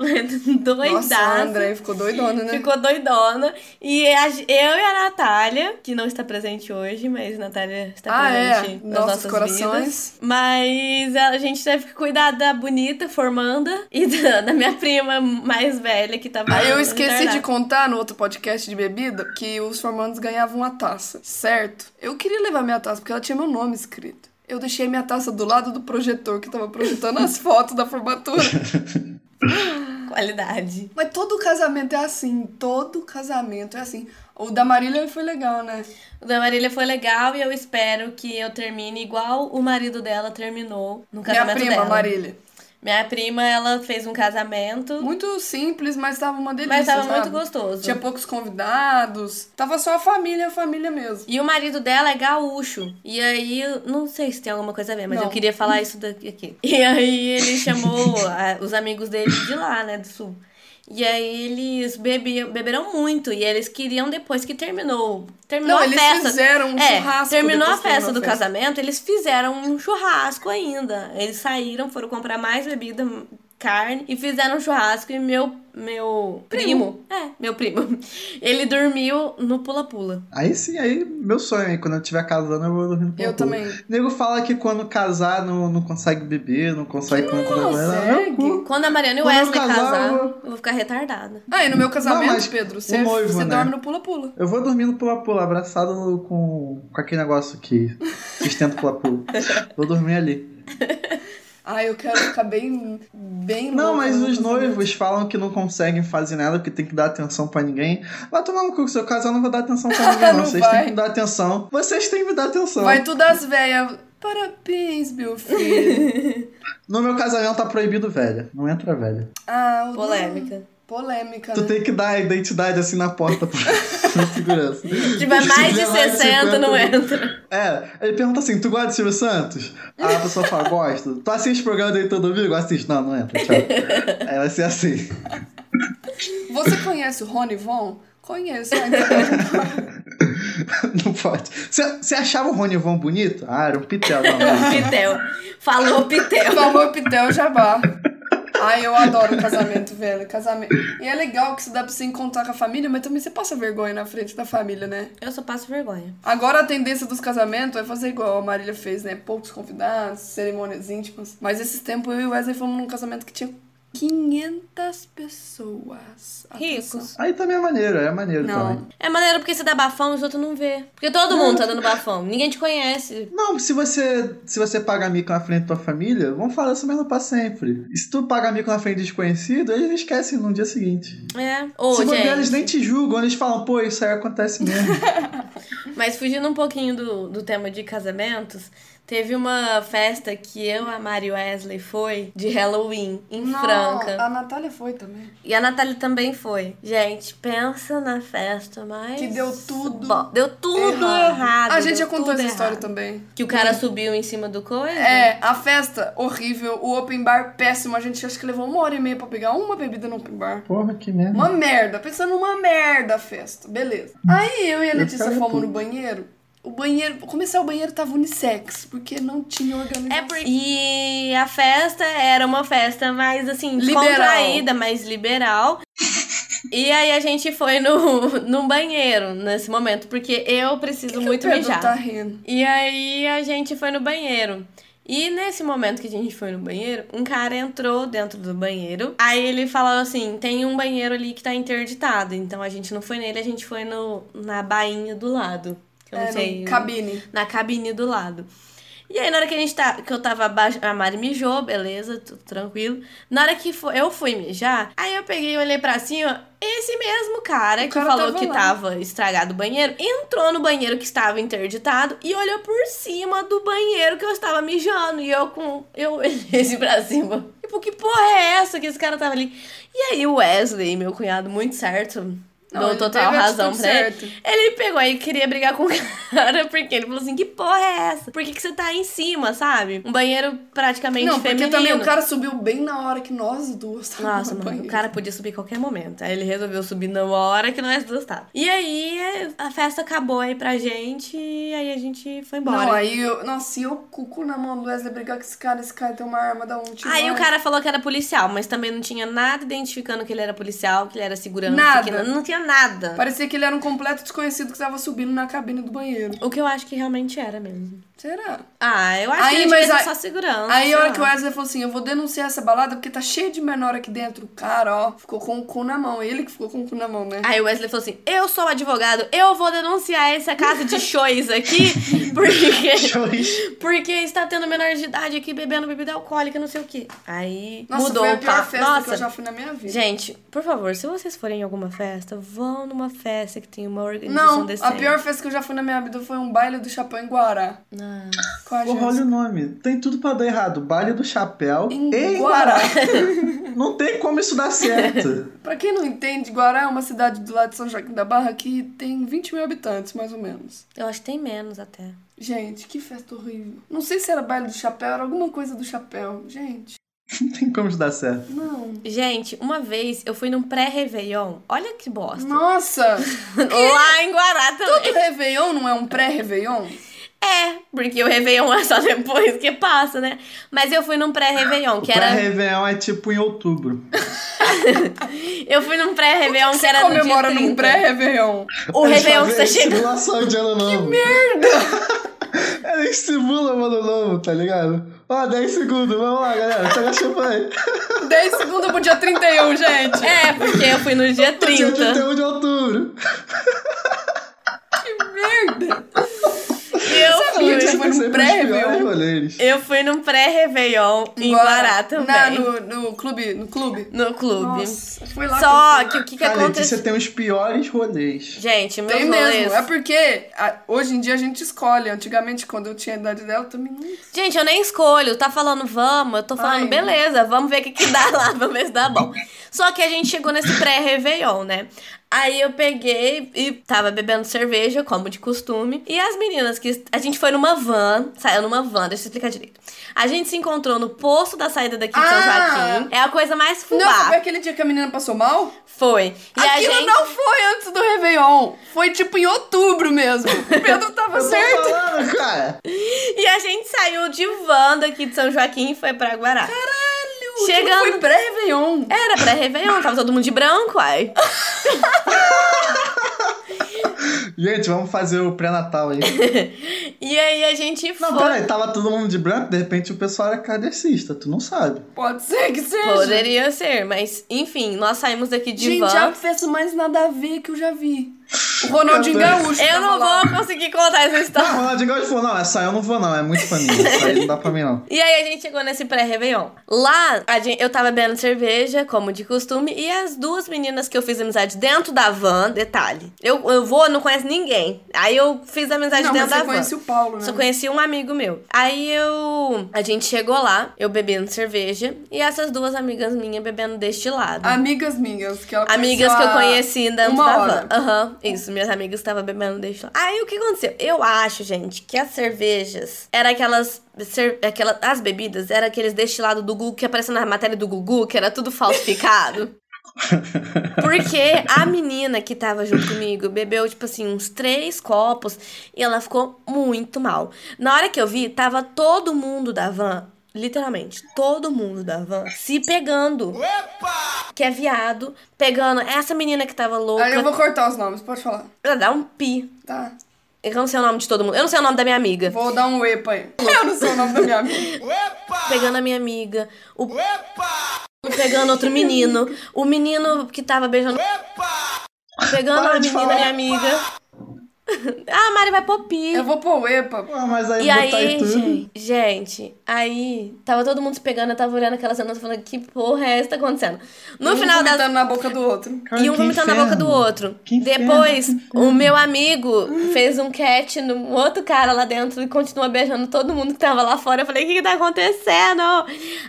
A: doidaça.
B: Nossa, a André ficou doidona, né?
A: Ficou doidona. E a- eu e a Natália, que não está presente hoje, mas a Natália está
B: Ah, é.
A: presente nas
B: Nossos
A: nossas
B: corações.
A: vidas. Mas a gente teve que cuidar da bonita formanda e da, da minha prima mais velha que tava.
B: Aí eu
A: no
B: esqueci de contar no outro podcast de bebida que os formandos ganhavam uma taça, certo? Eu queria levar minha taça porque ela tinha meu nome escrito. Eu deixei minha taça do lado do projetor que tava projetando as fotos da formatura. *laughs*
A: Qualidade.
B: Mas todo casamento é assim, todo casamento é assim. O da Marília foi legal, né?
A: O da Marília foi legal e eu espero que eu termine igual o marido dela terminou no
B: Minha
A: casamento
B: prima,
A: dela.
B: Marília.
A: Minha prima, ela fez um casamento,
B: Muito simples, mas tava uma delícia.
A: mas tava
B: sabe?
A: muito gostoso.
B: Tinha poucos convidados. Tava só a família, a família mesmo.
A: E o marido dela é gaúcho. E aí, não sei se tem alguma coisa a ver, mas
B: Não.
A: eu queria falar isso daqui. aqui. E aí ele chamou *laughs* a- os amigos dele de lá, né, do sul. E aí eles bebiam, beberam muito. E eles queriam, depois que terminou. Terminou
B: Não,
A: a
B: eles
A: festa.
B: fizeram um
A: é,
B: churrasco
A: Terminou a festa do
B: festa.
A: casamento, eles fizeram um churrasco ainda. Eles saíram, foram comprar mais bebida, carne, e fizeram um churrasco. E meu, meu primo, é, *laughs* meu primo, *laughs* ele dormiu no pula-pula.
C: Aí sim, aí meu sonho, hein? Quando eu estiver casando, eu vou dormir no
B: Eu
C: ponto.
B: também.
C: O nego fala que quando casar não, não consegue beber, não consegue coisa
B: consegue?
A: Quando a Mariana e o
C: Quando eu
A: Wesley
C: casar,
A: casar,
C: eu
A: eu
C: vou-
A: vou ficar retardada.
B: Ah, e no meu casamento,
C: Não, mas
B: Pedro, você,
C: noivo,
B: você
C: né?
B: dorme no pula-pula.
C: Eu vou dormir no pula-pula, abraçado no- com, com aquele negócio que sustenta o pula-pula. *laughs* vou dormir ali.
B: Ah, eu quero ficar bem, bem
C: Não, mas os noivos falam que não conseguem fazer nada porque tem que dar atenção pra ninguém. Vai tomar no cu, se eu casar, eu não vou dar atenção pra ninguém, não. *laughs*
B: Não
C: Vocês
B: vai.
C: têm que me dar atenção. Vocês têm que me dar atenção.
B: Vai tudo as velhas. Parabéns, meu filho. *laughs*
C: No meu casamento tá proibido velha. Não entra velha.
B: Ah, o-
A: Polêmica.
B: Polêmica,
C: Tu
B: né?
C: tem que dar a identidade assim na porta pra *laughs* segurança.
A: Se tiver mais de
C: tiver mais de
A: 60, não
C: 50,
A: entra.
C: É, ele pergunta assim: tu gosta de Silvio Santos? Aí a pessoa fala: gosto. Tu assiste o programa dele todo domingo? Assiste. Não, não entra, tchau. Aí vai ser assim.
B: Você conhece o Rony Von? Conheço. Ah, então- *laughs*
C: Não pode. Você você achava o Rony Von bonito? Ah, era um pitel. Não, não. *laughs*
A: Pitel. Falou Pitel.
B: Falou Pitel Jabá. Ai, eu adoro casamento, velho. Casamento. E é legal que você dá pra você encontrar com a família, mas também você passa vergonha na frente da família, né?
A: Eu só passo vergonha.
B: Agora a tendência dos casamentos é fazer igual a Marília fez, né? Poucos convidados, cerimônias íntimas. Mas esses tempos eu e o Wesley fomos num casamento que tinha 500 pessoas.
A: Ricos.
C: Aí também é maneiro, é maneiro
B: Não.
C: também.
A: É maneiro porque você dá bafão e os outros não vê. Porque todo mundo tá dando bafão. Ninguém te conhece.
C: Não, se você, se você paga mico na frente da tua família, vão falar isso mesmo pra sempre. E se tu paga mico na frente de desconhecido, eles esquecem no dia seguinte.
A: É. Ô,
C: se bobear,
A: gente.
C: eles nem te julgam, eles falam, pô, isso aí acontece mesmo. *laughs*
A: Mas fugindo um pouquinho do, do tema de casamentos, teve uma festa que eu, a Mari Wesley foi de Halloween em
B: Não,
A: Franca.
B: A Natália foi também.
A: E a Natália também foi. Gente, pensa na festa, mas.
B: Que deu tudo
A: Bo- Deu tudo errado.
B: A gente já contou essa história
A: errado.
B: também.
A: Que o cara subiu em cima do coisa?
B: É, a festa horrível, o open bar péssimo. A gente acho que levou uma hora e meia pra pegar uma bebida no open bar.
C: Porra, que merda.
B: Uma merda, pensando numa merda a festa. Beleza. Aí eu e a Letícia fomos no banheiro. O banheiro, começar o banheiro tava unissex, porque não tinha organização.
A: É por... E a festa era uma festa mais, assim,
B: Liberal.
A: descontraída, mais liberal. E aí a gente foi no, *laughs* no banheiro nesse momento, porque eu preciso muito
B: que o Pedro
A: mijar.
B: tá rindo?
A: E aí a gente foi no banheiro. E nesse momento que a gente foi no banheiro, um cara entrou dentro do banheiro. Aí ele falou assim: tem um banheiro ali que tá interditado. Então a gente não foi nele, a gente foi no, na bainha do lado. Eu não
B: É,
A: sei.
B: cabine.
A: Na cabine do lado. E aí, na hora que a gente tá. Que eu tava abaixo. A Mari mijou, beleza, tudo tranquilo. Na hora que fo- eu fui mijar, aí eu peguei e olhei pra cima. Esse mesmo cara
B: O
A: que
B: cara
A: falou
B: tava
A: que
B: lá.
A: tava estragado o banheiro entrou no banheiro que estava interditado e olhou por cima do banheiro que eu estava mijando. E eu com. Eu *laughs* olhei assim pra cima. Tipo, que porra é essa que esse cara tava ali? E aí o Wesley, meu cunhado, muito certo.
B: Não,
A: dou
B: ele
A: total razão pra ele.
B: certa.
A: Ele pegou aí e queria brigar com o *laughs* cara, porque ele falou assim: que porra é essa? Por que, que você tá aí em cima, sabe? Um banheiro praticamente
B: Não, porque
A: feminino.
B: também o cara subiu bem na hora que nós duas tava
A: Nossa,
B: no
A: mano, o
B: banheiro.
A: cara podia subir a qualquer momento. Aí ele resolveu subir na hora que nós duas tava. E aí a festa acabou aí pra gente e aí a gente foi embora.
B: Não, aí eu. Nossa, e o cu na mão do Wesley brigar com esse cara, esse cara tem uma arma da tiro.
A: Aí o cara falou que era policial, mas também não tinha nada identificando que ele era policial, que ele era segurança.
B: Nada.
A: não, não tinha nada.
B: Parecia que ele era um completo desconhecido que estava subindo na cabine do banheiro.
A: O que eu acho que realmente era mesmo.
B: Será?
A: Ah, eu acho
B: Aí,
A: que ele
B: mas aí-
A: só segurança.
B: Aí a hora que o Wesley falou assim: eu vou denunciar essa balada porque tá cheio de menor aqui dentro. O cara, ó, ficou com o cu na mão. Ele que ficou com o cu na mão, né?
A: Aí o Wesley falou assim: Eu sou advogado, eu vou denunciar essa casa de shows aqui, *laughs* porque,
C: Shows.
A: porque está tendo menor de idade aqui bebendo bebida alcoólica, não sei o quê. Aí
B: Nossa,
A: mudou
B: foi a pior festa
A: Nossa,
B: que eu já fui na minha vida.
A: gente, por favor, se vocês forem em alguma festa, vão numa festa que tem uma organização
B: Não,
A: decente.
B: a pior festa que eu já fui na minha vida foi um baile do chapéu em Guará.
A: Não.
C: Porra, olha o nome. Tem tudo pra dar errado. Baile do Chapéu
B: Em
C: em
B: Guará.
C: Guará. *laughs* Não tem como isso dar certo. *laughs*
B: Pra quem não entende, Guará é uma cidade do lado de São Joaquim da Barra que tem 20 mil habitantes, mais ou menos.
A: Eu acho que tem menos até.
B: Gente, que festa horrível. Não sei se era baile do chapéu, era alguma coisa do chapéu. Gente,
C: Não tem como isso dar certo.
B: não.
A: Gente, uma vez eu fui num pré-Réveillon. Olha que bosta.
B: Nossa! *laughs*
A: Lá em Guará também.
B: Todo Réveillon não é um pré-Réveillon?
A: É, porque o Réveillon é só *laughs* depois que passa, né? Mas eu fui num pré-Réveillon,
C: O
A: que era.
C: pré-Réveillon é tipo em outubro. *laughs*
A: Eu fui num pré-Réveillon que,
B: Você
A: era no dia
B: comemora
A: 30.
B: num pré-Réveillon.
A: O Réveillon que tá chegando.
C: Simulação de ano novo.
B: Merda! *laughs*
C: Ela simula o ano novo, tá ligado? Ó, 10 segundos, vamos lá, galera. Pega a champanhe.
B: 10 segundos pro dia 31, gente.
A: É, porque eu fui no dia
C: Dia
A: 30.
C: 31 de outubro.
B: Que merda!
A: E eu fui.
B: disso? foi num pré-Réveillon.
C: rolês.
A: Eu fui num pré-Réveillon em Guará também.
B: Na, no, no clube. No clube.
A: No clube.
B: Nossa, foi lá
A: Só
B: que eu
A: que
B: fui.
A: o que, que aconteceu?
C: tem os piores rolês.
A: Gente, meus
B: Tem
A: rolês.
B: mesmo. É porque a- hoje em dia a gente escolhe. Antigamente, quando eu tinha a idade dela, eu também não.
A: Gente, eu nem escolho. Tá falando vamos, eu tô falando
B: Ai.
A: beleza, vamos ver o que, que dá lá, *laughs* vamos ver se dá bom. Só que a gente chegou nesse pré-Réveillon, né? Aí eu peguei e tava bebendo cerveja, como de costume. E as meninas que. A gente foi numa van, saiu numa van, deixa eu explicar direito. A gente se encontrou no posto da saída daqui de São
B: Ah!
A: Joaquim. É a coisa mais
B: Não,
A: fubá.
B: foi aquele dia que a menina passou mal?
A: Foi. E a
B: Aquilo
A: gente.
B: não foi antes do Réveillon. Foi tipo em outubro mesmo. O Pedro tava *laughs*
C: Eu tô
B: certo.
C: falando, cara. *laughs*
A: E a gente saiu de van daqui de São Joaquim e foi pra Guará.
B: Caralho!
A: Chegando-
B: Chegando... Foi pré-Réveillon.
A: Era pré-Réveillon, tava todo mundo de branco, ai.
C: Gente, vamos fazer o pré-natal aí. *laughs*
A: E aí a gente foi.
C: Não, peraí, tava todo mundo de branco, de repente o pessoal era kardecista, tu não sabe.
B: Pode ser que seja.
A: Poderia ser, mas enfim, nós saímos daqui de
B: Gente,
A: van.
B: a festa mais nada a ver que eu já vi. O Ronaldinho
C: Eu
B: Gaúcho.
A: Eu
B: tava
A: não vou conseguir contar essa
C: Não,
A: história.
C: Ronaldinho Gaúcho falou, não, essa aí eu não vou não, é muito pra mim. Essa aí não dá pra mim não.
A: E aí a gente chegou nesse pré-Réveillon. Lá, a gente- eu tava bebendo cerveja, como de costume, e as duas meninas que eu fiz amizade dentro da van, detalhe. Eu, eu vou, não conheço ninguém. Aí eu fiz amizade
B: Não, mas
A: dentro da
B: você
A: van.
B: conhecia o Paulo, né?
A: Só conheci um amigo meu. Aí eu. A gente chegou lá, eu bebendo cerveja, e essas duas amigas minhas bebendo deste lado.
B: Amigas minhas, que ela
A: Amigas que eu conheci dentro da
B: hora.
A: van. Aham, isso. Minhas amigas estavam bebendo desde lá. Aí o que aconteceu? Eu acho, gente, que as cervejas eram aquelas. cer- aquela, as bebidas eram aqueles destilados do Google que apareceu na matéria do Gugu, que era tudo falsificado. *laughs* Porque a menina que tava junto comigo bebeu, tipo assim, uns três copos e ela ficou muito mal. Na hora que eu vi, tava todo mundo da van literalmente, todo mundo da van se pegando. Que é viado, pegando essa menina que tava louca.
B: Aí eu vou cortar os nomes, pode falar.
A: Ela dá um pi.
B: Tá.
A: Eu não sei o nome de todo mundo. Eu não sei o nome da minha amiga.
B: Vou dar um epa aí. *laughs* Eu não sei o nome da minha amiga.
A: Pegando a minha amiga. O... Pegando outro menino. O menino que tava beijando. Pegando
C: Para
A: a menina,
C: falar.
A: minha amiga. *laughs* Ah, a Mari vai pôr pi.
B: Eu vou pôr o epa.
C: Pô, mas aí
A: E
C: botar
A: aí,
C: aí tudo.
A: gente, gente, aí tava todo mundo se pegando, eu tava olhando aquela cena falando, que porra é essa que tá acontecendo? No
B: um
A: final das.
B: vomitando na boca do outro.
C: Cara,
A: E um vomitando na boca do
C: inferno.
A: outro.
C: Que inferno,
A: Depois,
C: inferno.
A: o meu amigo fez um catch no outro cara lá dentro e continua beijando todo mundo que tava lá fora. Eu falei, o que que tá acontecendo?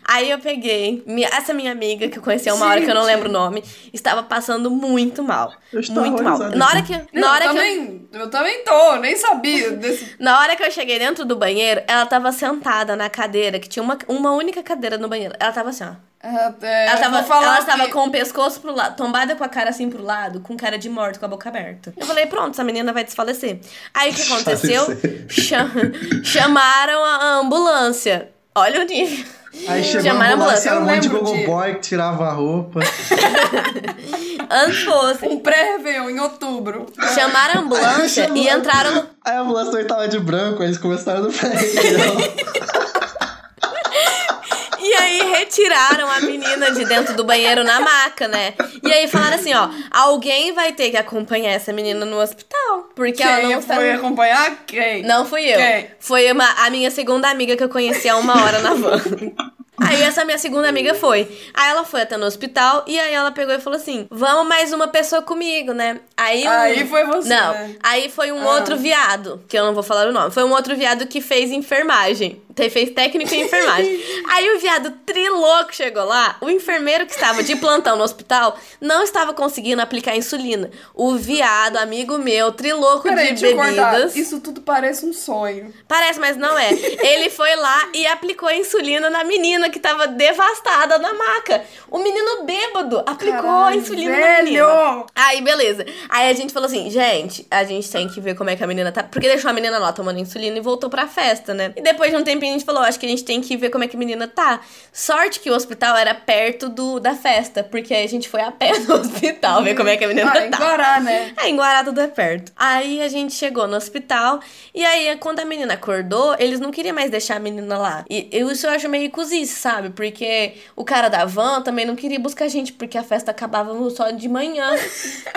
A: Aí eu peguei. Essa minha amiga, que eu conheci há uma hora que eu não
B: Gente.
A: lembro o nome, estava passando muito mal.
C: Eu estou
A: Muito mal. Na hora que, na hora
B: eu,
A: que
B: também, eu... também tô, nem sabia desse.
A: na hora que eu cheguei dentro do banheiro, ela tava sentada na cadeira, que tinha uma, uma única cadeira no banheiro. Ela tava assim, ó.
B: Ah, é,
A: Ela
B: eu
A: tava, ela
B: que-
A: tava com o pescoço pro lado, tombada com a cara assim pro lado, com cara de morto, com a boca aberta. Eu falei, pronto, essa menina vai desfalecer. Aí o que *laughs* aconteceu? Cham- *laughs* chamaram a ambulância. Olha o nível.
C: Aí chegou
A: Chamaram
C: a
A: ambulância.
C: ambulância, era um
B: Eu
C: monte de
B: lembro
C: gogo
B: de-
C: boy que tirava a roupa. *laughs*
A: Antes fosse.
B: Um pré-réveillon em outubro.
A: Chamaram a ambulância e entraram no.
C: Aí a ambulância também tava de branco, aí eles começaram no pré
A: E aí retiraram a menina de dentro do banheiro na maca, né? E aí falaram assim, ó, alguém vai ter que acompanhar essa menina no hospital. Porque ela
B: Quem
A: não tá-
B: foi acompanhar? Quem?
A: Não fui eu.
B: Quem?
A: Foi uma, a minha segunda amiga que eu conheci há uma hora na van. *laughs* Aí essa minha segunda amiga foi. Aí ela foi até no hospital e aí ela pegou e falou assim: Vamos mais uma pessoa comigo, né? Aí, um-
B: Aí foi você,
A: Não,
B: né?
A: aí foi um
B: Ah.
A: outro viado, que eu não vou falar o nome. Foi um outro viado que fez enfermagem. Fez técnico em enfermagem. *laughs* aí o viado trilouco chegou lá. O enfermeiro que estava de plantão no hospital não estava conseguindo aplicar insulina. O viado, amigo meu, trilouco
B: Peraí,
A: de bebidas.
B: Isso tudo parece um sonho.
A: Parece, mas não é. Ele foi lá e aplicou a insulina na menina que tava devastada na maca. O menino bêbado aplicou a
B: Caralho,
A: insulina na
B: velho!
A: menina. Aí, beleza. Aí a gente falou assim, gente, a gente tem que ver como é que a menina tá. Porque deixou a menina lá tomando insulina e voltou pra festa, né? E depois de um tempinho a gente falou, acho que a gente tem que ver como é que a menina tá. Sorte que o hospital era perto do, da festa, porque aí a gente foi a pé no *laughs* hospital ver como é que a menina
B: Ah, em
A: tá.
B: Guará, né? *laughs*
A: É, em Guará tudo é perto. Aí a gente chegou no hospital e aí quando a menina acordou, eles não queriam mais deixar a menina lá. E eu, isso eu acho meio cozice, sabe? Porque o cara da van também não queria buscar a gente, porque a festa acabava só de manhã.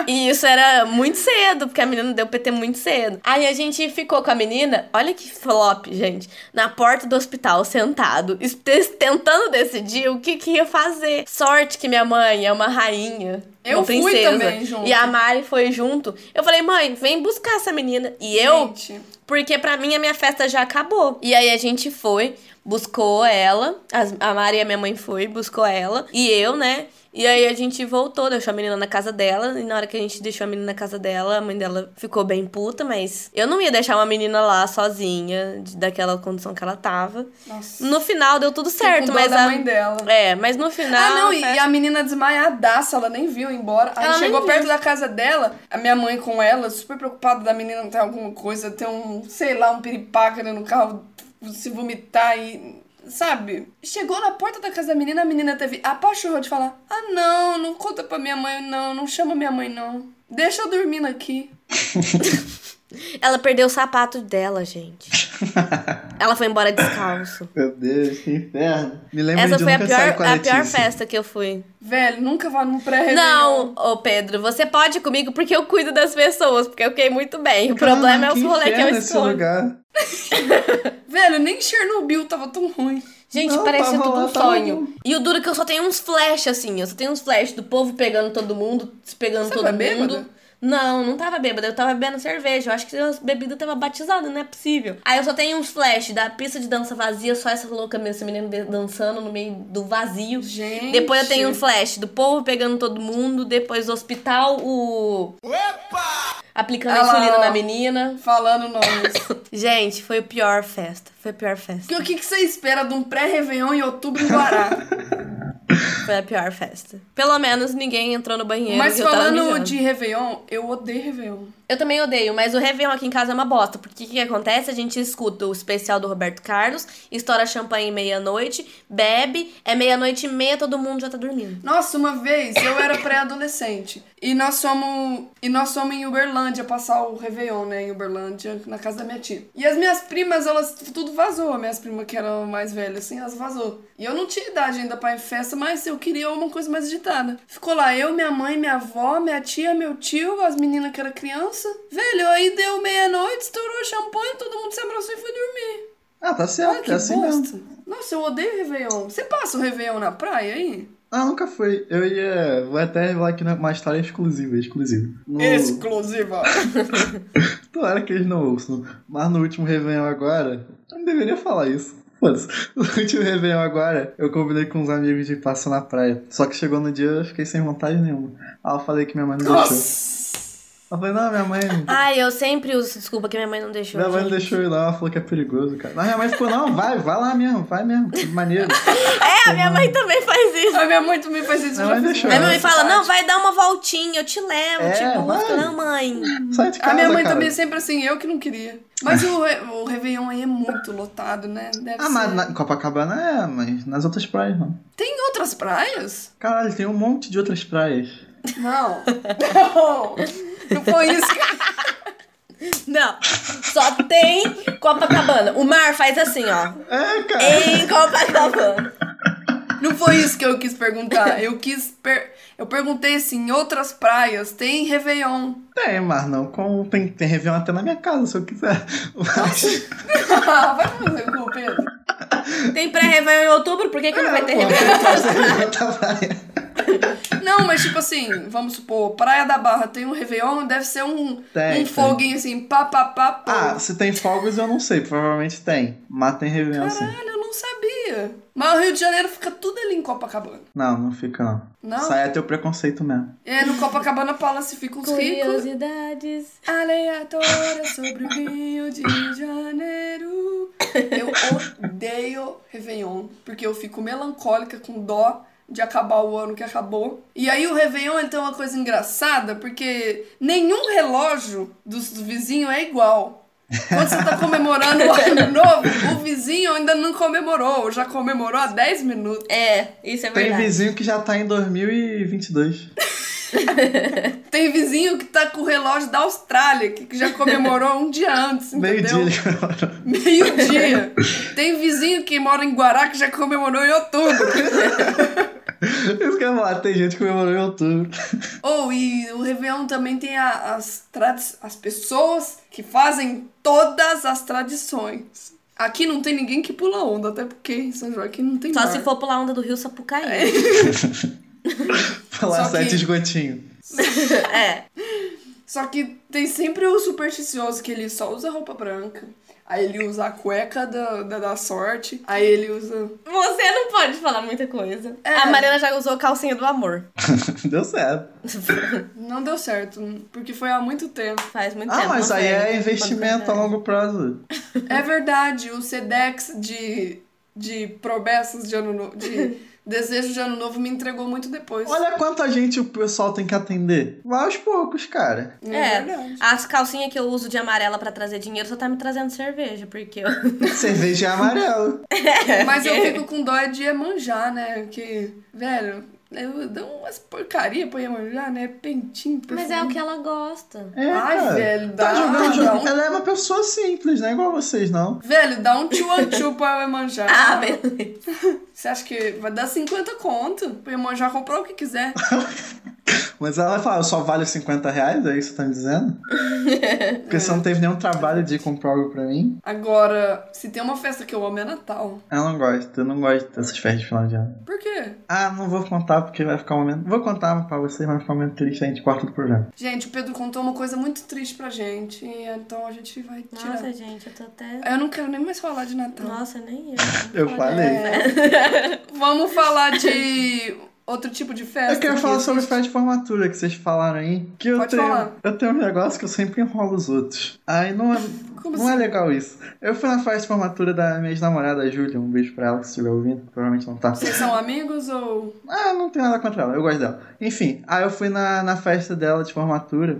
A: e isso era muito cedo, porque a menina deu PT muito cedo. Aí a gente ficou com a menina, olha que flop, gente, na porta do hospital, sentado, tentando decidir o que, que ia fazer. Sorte que minha mãe é uma rainha.
B: Eu fui também junto.
A: E a Mari foi junto. Eu falei, mãe, vem buscar essa menina. E eu,
B: Gente.
A: porque pra mim a minha festa já acabou. E aí a gente foi, buscou ela. a Mari e a minha mãe foi, buscou ela. E eu, né? E aí a gente voltou, deixou a menina na casa dela. E na hora que a gente deixou a menina na casa dela, a mãe dela ficou bem puta, mas eu não ia deixar uma menina lá sozinha, de- daquela condição que ela tava.
B: Nossa.
A: No final deu tudo certo, mas
B: da
A: a.
B: mãe dela.
A: É, mas no final.
B: Ah, não, e
A: festa-
B: a menina desmaiadaça, ela nem viu embora. Aí
A: Ela
B: chegou perto da casa dela, a minha mãe com ela, super preocupada da menina ter alguma coisa, ter um, sei lá, um piripaca ali no carro, se vomitar e. Sabe? Chegou na porta da casa da menina, a menina teve a pachorra de falar: Ah, não, não conta pra minha mãe, não, não chama minha mãe, não. Deixa eu dormindo aqui. *laughs*
A: Ela perdeu o sapato dela, gente. *laughs* Ela foi embora descalço.
C: Meu Deus, que inferno. Me lembro
A: Essa
C: de
A: foi a pior,
C: com a
A: a pior festa que eu fui.
B: Velho, nunca vá num pré
A: Não, ô Pedro, você pode ir comigo porque eu cuido das pessoas, porque eu fiquei muito bem. O problema é os rolês que eu escolho.
C: lugar. *laughs*
B: Velho, nem Chernobyl tava tão ruim.
A: Gente,
C: Não,
A: parecia
C: tava
A: tudo
C: lá,
A: um sonho. E o duro é que eu só tenho uns flash assim, eu só tenho uns flash do povo pegando todo mundo, se pegando
B: Você
A: todo
B: vai
A: mundo.
B: bêbada?
A: Não, não tava bêbada, eu tava bebendo cerveja. Eu acho que a bebida tava batizada, não é possível. Aí eu só tenho uns flash da pista de dança vazia, só essa louca mesmo, esse menino dançando no meio do vazio.
B: Gente.
A: Depois eu tenho um flash do povo pegando todo mundo, depois do hospital, o. Aplicando
B: Ah
A: insulina na menina.
B: Falando nomes. *coughs*
A: Gente, foi a pior festa. Foi a pior festa.
B: Que- O que, que você espera de um pré-réveillon em outubro em Guará? *laughs*
A: foi a pior festa. Pelo menos ninguém entrou no banheiro.
B: Mas
A: eu tava
B: falando de Réveillon, eu odeio Réveillon.
A: Eu também odeio, mas o Réveillon aqui em casa é uma bosta. Porque o que, que acontece? A gente escuta o especial do Roberto Carlos, estoura champanhe meia-noite, bebe, é meia-noite e meia, todo mundo já tá dormindo.
B: Nossa, uma vez eu era pré-adolescente e nós fomos e nós fomos em Uberlândia passar o Réveillon, né, em Uberlândia, na casa da minha tia. E as minhas primas, elas tudo vazou, as minhas primas que eram mais velhas assim, elas vazou. E eu não tinha idade ainda pra ir em festa, mas eu queria uma coisa mais agitada. Ficou lá eu, minha mãe, minha avó, minha tia, meu tio, as meninas que eram criança. Velho, aí deu meia-noite, estourou o champanhe, todo mundo se abraçou e foi dormir.
C: Ah, tá certo,
B: que
C: é assim
B: bosta.
C: mesmo.
B: Nossa, eu odeio Réveillon. Você passa o Réveillon na praia aí?
C: Ah, nunca fui. Eu ia. Vou até revelar aqui uma história exclusiva, exclusiva. No...
B: Exclusiva. *laughs*
C: Claro que eles não ouçam. Mas no último Réveillon agora. Eu não deveria falar isso. Foda-se. *laughs* No último Réveillon agora, eu combinei com uns amigos de passar na praia. Só que chegou no dia eu fiquei sem vontade nenhuma. Aí eu falei que minha mãe não deixou. Eu falei, não, minha mãe.
A: Ai, eu sempre uso desculpa que minha mãe não deixou.
C: Minha mãe não deixou ir lá, ela falou que é perigoso, cara. Mas minha mãe ficou, não, vai, vai lá mesmo, vai mesmo. Que maneiro. *laughs*
A: É, a minha mãe também faz isso.
B: A minha mãe também faz isso.
C: Minha mãe deixou.
A: Aí minha mãe fala, não, vai dar uma voltinha, eu te levo,
C: É, vai.
A: Não, mãe.
C: Sai de casa,
B: A minha mãe
C: cara.
B: também é sempre assim, eu que não queria. Mas o, o Réveillon aí é muito lotado, né? Deve
C: Ah,
B: ser.
C: mas na Copacabana é, mas nas outras praias não.
B: Tem outras praias?
C: Caralho, tem um monte de outras praias.
B: Não. *laughs* Não. Não foi isso que... *laughs*
A: Não, só tem Copacabana. O mar faz assim, ó.
C: É, cara.
A: Em Copacabana.
B: Não foi isso que eu quis perguntar. Eu quis... Per... Eu perguntei assim, em outras praias tem Réveillon.
C: Tem, mas não com. Tem, tem Réveillon até na minha casa, se eu quiser. Mas...
B: Ah, vai fazer o cu, Pedro.
A: Tem pré-Réveillon em outubro, por que, que não vai ter
C: Pô,
A: Réveillon? *laughs* *laughs*
B: Não, mas tipo assim, vamos supor, Praia da Barra tem um Réveillon, deve ser um,
C: Tem,
B: um foguinho assim, pá, pá, pá, pá.
C: Ah, se tem fogos eu não sei, provavelmente tem. Mas tem Réveillon sim.
B: Caralho, eu não sabia. Mas o Rio de Janeiro fica tudo ali em Copacabana.
C: Não, não fica não.
B: Não?
C: Isso aí é teu preconceito mesmo.
B: É, no Copacabana Palace ficam os ricos.
A: Curiosidades.
B: Aleatória sobre o Rio de Janeiro. Eu odeio Réveillon, porque eu fico melancólica com dó de acabar o ano que acabou. E aí o Réveillon ele tem uma coisa engraçada, porque nenhum relógio dos vizinhos é igual. Quando você tá comemorando o ano *laughs* novo, o vizinho ainda não comemorou, já comemorou há 10 minutos.
A: É, isso é
C: Tem
A: verdade.
C: vizinho que já tá em 2022. *laughs* *laughs*
B: Tem vizinho que tá com o relógio da Austrália, que já comemorou um dia antes,
C: Meio
B: entendeu?
C: dia. *laughs*
B: Meio-dia. Tem vizinho que mora em Guará que já comemorou em outubro. *laughs*
C: Isso que ia falar, tem gente que comemorou em outubro.
B: Ou, e o Réveillon também tem a- as, as pessoas que fazem todas as tradições. Aqui não tem ninguém que pula onda, até porque em São Joaquim não tem
A: Só
B: mar.
A: se for pular onda do Rio Sapucaí. *laughs*
C: Falar
B: Só que-
C: sete esgotinhos. *laughs*
A: É.
B: Só que tem sempre o supersticioso que ele só usa roupa branca. Aí ele usa a cueca da, da, da sorte. Aí ele usa.
A: Você não pode falar muita coisa.
B: É.
A: A Mariana já usou calcinha do amor. *laughs*
C: Deu certo.
B: Não deu certo, porque foi há muito tempo.
A: Faz muito
C: Ah,
A: tempo.
C: mas
A: não
C: aí
A: foi?
C: é investimento a longo prazo.
B: É verdade, o Sedex de, de promessas de ano novo, de desejo de ano novo me entregou muito depois.
C: Olha quanta gente o pessoal tem que atender. Vai aos poucos, cara.
B: É,
A: É,
B: verdade.
A: as calcinhas que eu uso de amarela pra trazer dinheiro só tá me trazendo cerveja, porque eu... *laughs*
C: Cerveja é amarelo. *laughs*
B: Mas eu *laughs* fico com dó de Iemanjá, né? Que, velho, eu dou umas porcaria pra Iemanjá, né? Pentinho,
A: Mas é o que ela gosta.
C: É,
B: Ai,
C: cara.
B: velho,
C: Tá
B: dá-
C: jogando
B: dá um-
C: Ela é uma pessoa simples, não é igual vocês, não.
B: Velho, dá um tchu pra Iemanjá. *laughs*
A: Ah, beleza.
B: Você acha que vai dar 50 conto pra Iemanjá comprar o que quiser? *laughs*
C: Mas ela vai falar, eu só vale 50 reais, é isso que você tá me dizendo? *laughs* Porque você não teve nenhum trabalho de comprar algo pra mim.
B: Agora, se tem uma festa que eu amo é Natal.
C: Eu não gosto, eu não gosto dessas festas de final de ano.
B: Por quê?
C: Ah, não vou contar porque vai ficar um momento. Vou contar pra vocês, mas vai ficar um momento triste, a gente corta do programa.
B: Gente, o Pedro contou uma coisa muito triste pra gente. e Então a gente vai tirar.
A: Nossa, gente, eu tô até...
B: Eu não quero nem mais falar de Natal.
A: Nossa, nem eu.
C: Eu falei. *laughs*
B: Vamos falar de outro tipo de festa.
C: Eu quero
B: que
C: falar sobre
B: existe?
C: festa de formatura que vocês falaram aí. Que eu
B: Pode
C: tenho,
B: falar.
C: eu tenho um negócio que eu sempre enrolo os outros. Aí não é, *laughs*
B: Como
C: não é
B: assim?
C: legal isso. Eu fui na festa de formatura da minha ex-namorada, Júlia. Um beijo pra ela que estiver ouvindo. Provavelmente não tá.
B: Vocês são amigos ou.
C: Ah, não tenho nada contra ela, eu gosto dela. Enfim, aí eu fui na, na festa dela de formatura.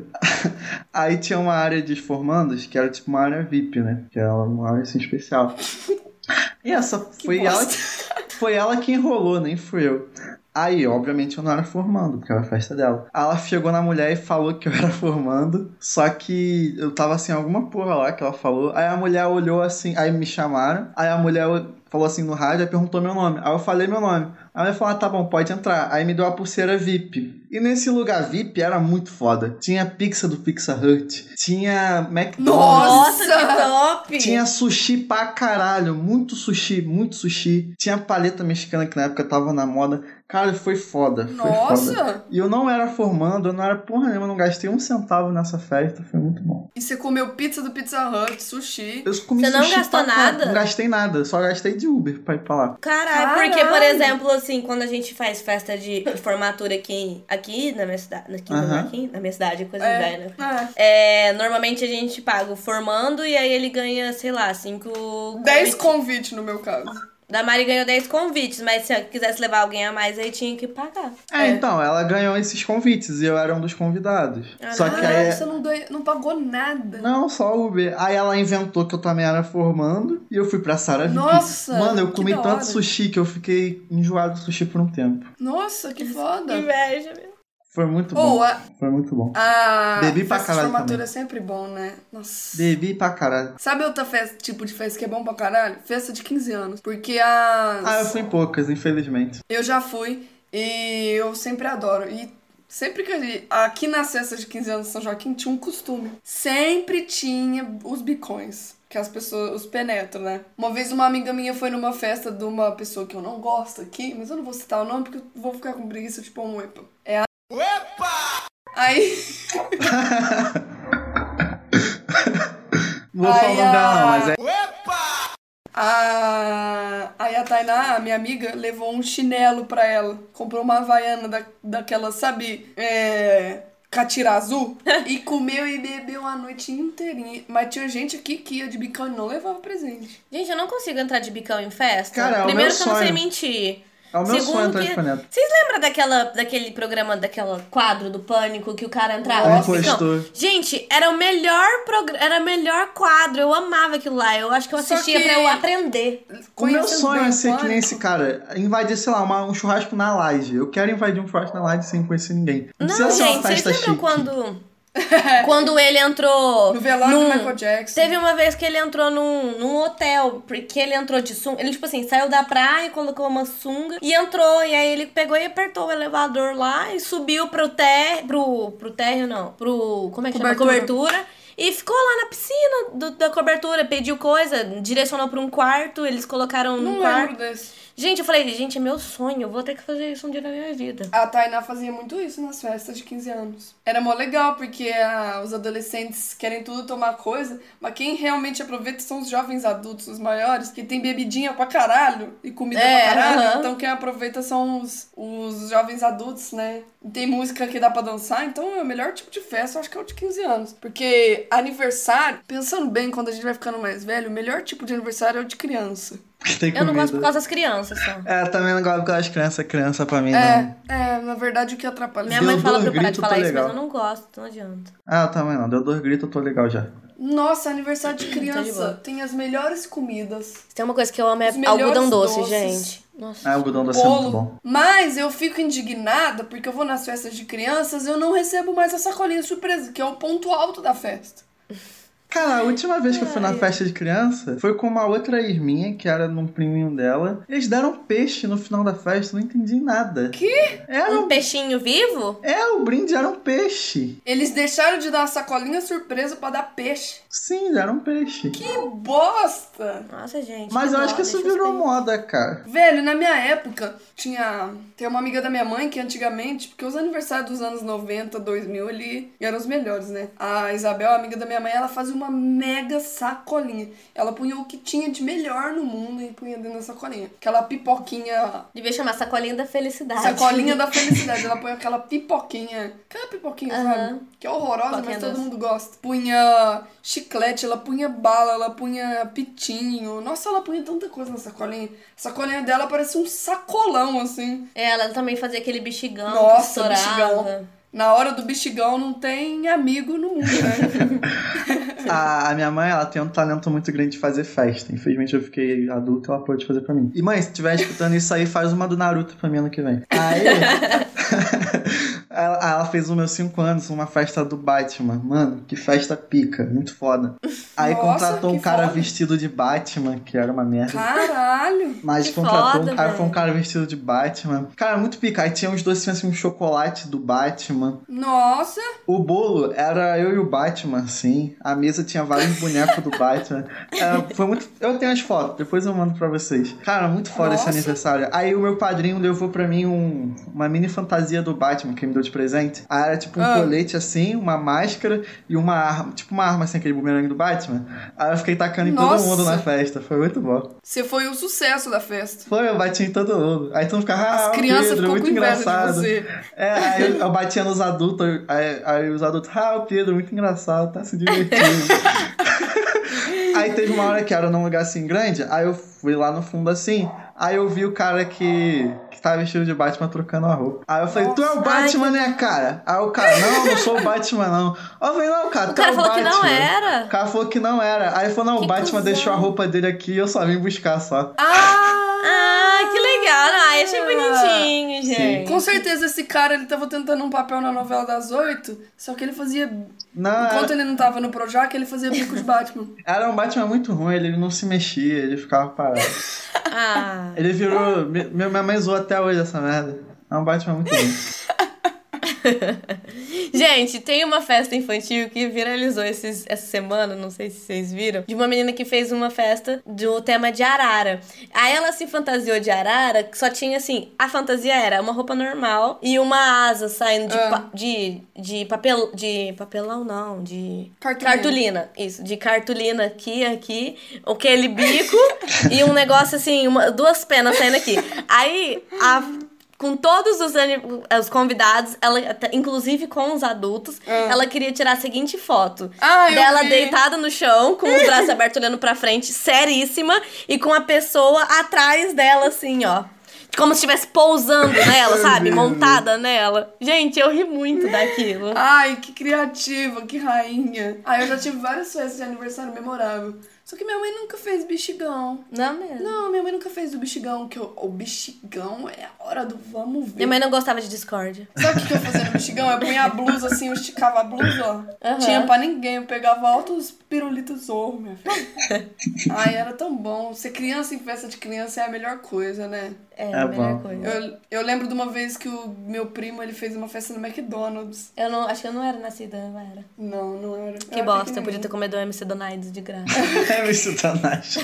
C: *laughs* aí tinha uma área de formandos que era tipo uma área VIP, né? Que era uma área assim especial. *laughs* E essa foi ela,
B: bosta.
C: foi ela que enrolou, nem fui eu. Aí, obviamente, eu não era formando, porque era a festa dela. Aí Ela chegou na mulher e falou que eu era formando, só que eu tava assim, alguma porra lá que ela falou. Aí a mulher olhou assim, aí me chamaram. Aí a mulher falou assim no rádio, aí perguntou meu nome. Aí eu falei meu nome. Aí ela falou, ah, tá bom, pode entrar. Aí me deu a pulseira VIP. E nesse lugar VIP era muito foda. Tinha pizza do Pizza Hut, tinha McDonald's.
A: Nossa,
B: Nossa!
A: que top!
C: Tinha sushi pra caralho, muito sushi, muito sushi. Tinha paleta mexicana que na época tava na moda. Cara, foi foda, foi foda.
B: Nossa!
C: E eu não era formando, eu não era porra nenhuma, eu não gastei um centavo nessa festa, foi muito bom.
B: E você comeu pizza do Pizza Hut, sushi.
C: Eu comi
A: Você não
C: sushi
A: gastou nada?
C: Não gastei nada, só gastei de Uber pra ir pra lá.
A: Caralho, porque, por exemplo, assim, quando a gente faz festa de formatura aqui, aqui na minha cidade, aqui, não,
C: Aham.
A: aqui na minha cidade, coisa
B: É,
A: velha. né?
B: é.
A: É, normalmente a gente paga o formando e aí ele ganha, sei lá, cinco
B: 10
A: convites.
B: convites no meu caso.
A: Da Mari ganhou 10 convites, mas se quisesse levar alguém a mais, aí tinha que pagar.
C: É,
B: É.
C: então, ela ganhou esses convites e eu era um dos convidados.
A: Ah,
C: só que
B: Caralho,
C: aí.
B: você não, ganha, não pagou nada.
C: Não, só Uber. Aí ela inventou que eu também era formando e eu fui pra Sara.
B: Nossa,
C: Mano, eu
B: que
C: comi tanto sushi que eu fiquei enjoado do sushi por um tempo.
B: Nossa, que *laughs* foda.
A: Inveja, meu.
C: Foi muito
B: Ou
C: bom.
B: a,
C: Foi muito bom.
B: a
C: Bebi pra
B: festa de
C: caralho
B: formatura
C: também.
B: é sempre bom, né? Nossa.
C: Bebi pra caralho.
B: Sabe outra festa, tipo de festa que é bom pra caralho? Festa de 15 anos. Porque as...
C: Ah, eu fui em poucas, infelizmente.
B: Eu já fui e eu sempre adoro. E sempre que gente- aqui nas festas de 15 anos de São Joaquim tinha um costume. Sempre tinha os bicões. Que as pessoas, os penetram, né? Uma vez uma amiga minha foi numa festa de uma pessoa que eu não gosto aqui, mas eu não vou citar o nome porque eu vou ficar com preguiça de pôr um epa. É a. Aí. *laughs*
C: Vou falar o nome
B: Ai,
C: dela, não,
B: ai.
C: mas é.
B: A... Aí a Tainá, a minha amiga, levou um chinelo pra ela. Comprou uma havaiana da, daquela, sabe, é... catira azul. *laughs* e comeu e bebeu a noite inteirinha. Mas tinha gente aqui que ia de bicão e não levava presente.
A: Gente, eu não consigo entrar de bicão em festa.
C: Cara, é o
A: Primeiro
C: meu
A: que eu não sei mentir.
C: É o meu
A: Segundo
C: sonho entrar
A: que-
C: de.
A: Vocês lembram daquela, daquele programa, daquela quadro do Pânico que o cara entrava?
B: Nossa.
C: Impostor.
A: Gente, era o melhor programa, era o melhor quadro. Eu amava aquilo lá. Eu acho que eu
B: Só
A: assistia
B: que-
A: pra eu aprender.
C: O meu sonho é ser que nem esse cara, invadir, sei lá, uma- um churrasco na laje. Eu quero invadir um churrasco na laje sem conhecer ninguém. Não,
A: Não, gente, vocês lembram
C: chique.
A: quando. *laughs* quando ele entrou.
B: No velório
A: num-
B: do Michael Jackson.
A: Teve uma vez que ele entrou num, num hotel, porque ele entrou de sunga. Ele, tipo assim, saiu da praia, colocou uma sunga e entrou. E aí ele pegou e apertou o elevador lá e subiu pro térreo. Pro, pro térreo, não. Pro. Como é que chama?
B: Cobertura.
A: Cobertura. E ficou lá na piscina do- da cobertura, pediu coisa, direcionou pra um quarto, eles colocaram
B: Não
A: num quarto.
B: lembro desse.
A: Gente, eu falei, gente, é meu sonho, eu vou ter que fazer isso um dia na minha vida.
B: A Tainá fazia muito isso nas festas de 15 anos. Era mó legal, porque ah, os adolescentes querem tudo tomar coisa, mas quem realmente aproveita são os jovens adultos, os maiores, que tem bebidinha pra caralho e comida
A: É,
B: pra caralho.
A: aham.
B: Então quem aproveita são os, os jovens adultos, né? Tem música que dá pra dançar, então é o melhor tipo de festa, eu acho que é o de 15 anos. Porque aniversário, pensando bem, quando a gente vai ficando mais velho, o melhor tipo de aniversário é o de criança.
A: Eu não gosto por causa das crianças só.
C: É, também não gosto por causa das crianças. Criança pra mim
B: É,
C: não.
B: é, na verdade o que atrapalha.
A: Minha
C: Deu
A: mãe fala pra eu parar de falar isso, mas eu não gosto, não adianta.
C: Ah, eu também não. Deu dois gritos, eu tô legal já.
B: Nossa, aniversário de
A: Tá de
B: criança
A: boa.
B: tem as melhores comidas.
A: Tem uma coisa que eu amo é algodão doce,
B: doces.
A: gente. Nossa.
C: Ah, o algodão doce é muito
B: Bolo.
C: bom.
B: Mas eu fico indignada porque eu vou nas festas de crianças e eu não recebo mais a sacolinha surpresa, que é o ponto alto da festa.
C: Cara, a última vez que eu fui na festa de criança foi com uma outra ex minha, que era num priminho dela. Eles deram peixe no final da festa, não entendi nada.
B: Que?
C: Era
A: Um
C: um...
A: peixinho vivo?
C: É, o brinde era um peixe.
B: Eles deixaram de dar a sacolinha surpresa pra dar peixe.
C: Sim, deram um peixe.
B: Que bosta!
A: Nossa, gente.
C: Mas eu
A: dó,
C: acho que isso virou moda, cara.
B: Velho, na minha época, tinha. Tem uma amiga da minha mãe que antigamente, porque os aniversários dos anos 90, 2000 ali eram os melhores, né? A Isabel, amiga da minha mãe, ela fazia uma mega sacolinha. Ela punha o que tinha de melhor no mundo e punha dentro da sacolinha. Aquela pipoquinha.
A: Devia chamar sacolinha da felicidade.
B: Sacolinha da *laughs* felicidade. Ela põe aquela pipoquinha. Aquela pipoquinha,
A: Aham.
B: sabe? Que é horrorosa,
A: Pipoquinha
B: mas todo
A: doce.
B: mundo gosta. Punha chiclete, ela punha bala, ela punha pitinho. Nossa, ela punha tanta coisa na sacolinha. A sacolinha dela parecia um sacolão, assim.
A: Ela também fazia aquele bexigão
B: Nossa,
A: que estourava.
B: bexigão. Na hora do bexigão não tem amigo no mundo, né? *laughs*
C: A, minha mãe, ela tem um talento muito grande de fazer festa. Infelizmente eu fiquei adulto e ela pôde fazer pra mim. E mãe, se estiver escutando isso aí, faz uma do Naruto pra mim ano que vem. Aí. *laughs* ela, ela fez os meus 5 anos, uma festa do Batman. Mano, que festa pica, muito foda. Aí
B: Nossa,
C: contratou um cara
B: foda.
C: vestido de Batman, que era uma merda.
B: Caralho!
C: Mas contratou
A: foda,
C: um cara, foi um cara vestido de Batman. Cara, muito pica. Aí tinha uns docinhos assim, um chocolate do Batman.
B: Nossa!
C: O bolo era eu e o Batman, assim. A mesa tinha vários bonecos do Batman. Era- *laughs* foi muito. Eu tenho as fotos, depois eu mando pra vocês. Cara, muito foda esse
B: Nossa.
C: aniversário. Aí o meu padrinho levou pra mim um, uma mini fantasia do Batman que me deu de presente. Aí era tipo um
B: Ah.
C: colete assim, uma máscara e uma arma. Tipo uma arma assim, aquele bumerangue do Batman. Aí eu fiquei tacando em todo mundo na festa. Foi muito bom.
B: Você foi o sucesso da festa.
C: Foi, eu bati em todo mundo. Aí mundo ficava, ah,
B: As
C: o
B: crianças
C: Pedro,
B: ficou
C: muito engraçado.
B: de você.
C: É, aí eu, eu batia nos adultos, aí, aí os adultos, ah, o Pedro, muito engraçado, tá se divertindo. *laughs* aí teve uma hora que era num lugar assim grande, aí eu fui lá no fundo assim, aí eu vi o cara que, que tava vestido de Batman trocando a roupa. Aí eu falei, tu é o
A: Ai,
C: Batman, né, cara? Aí o cara, não, não sou o Batman, não. Aí eu falei, não, cara,
A: O
C: tu
A: cara
C: é o
A: falou que
C: Batman.
A: não era.
C: O cara falou que não era. Aí ele falou, não,
A: Que
C: o Batman
A: cuzão.
C: deixou a roupa dele aqui e eu só vim buscar só.
B: Ah!
A: Ah, que legal. Ai, achei bonitinho, gente.
B: Com certeza esse cara, ele tava tentando um papel na novela das oito, só que ele fazia...
C: Não,
B: Enquanto ele não tava no Projac, ele fazia bico de Batman. *laughs*
C: Era um Batman muito ruim, ele não se mexia, ele ficava parado. *laughs*
A: Ah.
C: Ele virou. mi- Minha mãe zoou até hoje essa merda. É um Batman muito ruim. *laughs* *laughs*
A: Gente, tem uma festa infantil que viralizou esses, essa semana, não sei se vocês viram, de uma menina que fez uma festa do tema de arara. Aí ela se fantasiou de arara, que só tinha assim, a fantasia era uma roupa normal e uma asa saindo de,
B: Ah.
A: pa- de, de papel. De papelão, não, de.
B: Cartolina.
A: Cartolina, isso, de cartolina aqui, aqui, aquele bico *laughs* e um negócio assim, uma, duas penas saindo aqui. Aí, a, com todos os, os convidados, ela, inclusive com os adultos,
B: Ah.
A: ela queria tirar a seguinte foto.
B: Ah,
A: dela
B: vi.
A: deitada no chão, com os *laughs* braços abertos olhando pra frente, seríssima, e com a pessoa atrás dela, assim, ó. Como se estivesse pousando nela, sabe? Montada nela. Gente, eu ri muito daquilo.
B: Ai, que criativa, que rainha. Ah, eu já tive várias festas de aniversário memorável. Só que minha mãe nunca fez bexigão.
A: Não mesmo.
B: Não, minha mãe nunca fez o bexigão, que o, o bexigão é a hora do vamos ver.
A: Minha mãe não gostava de discórdia.
B: Sabe o que que eu fazia no bexigão? Eu punha a blusa assim, eu esticava a blusa, ó.
A: Aham.
B: Tinha pra ninguém, eu pegava altos pirulitos zorro, minha filha. *laughs* Ai, era tão bom. Ser criança em festa de criança é a melhor coisa, né?
A: É,
C: É
A: a melhor
C: bom.
A: coisa.
B: Eu, eu lembro de uma vez que o meu primo, ele fez uma festa no McDonald's.
A: Eu não, acho que eu não era nascida, não era.
B: Não, não era. Eu
A: Que
B: era
A: bosta, eu podia ter comido o MC Donaides de graça. *laughs* *laughs*
C: meu satanás.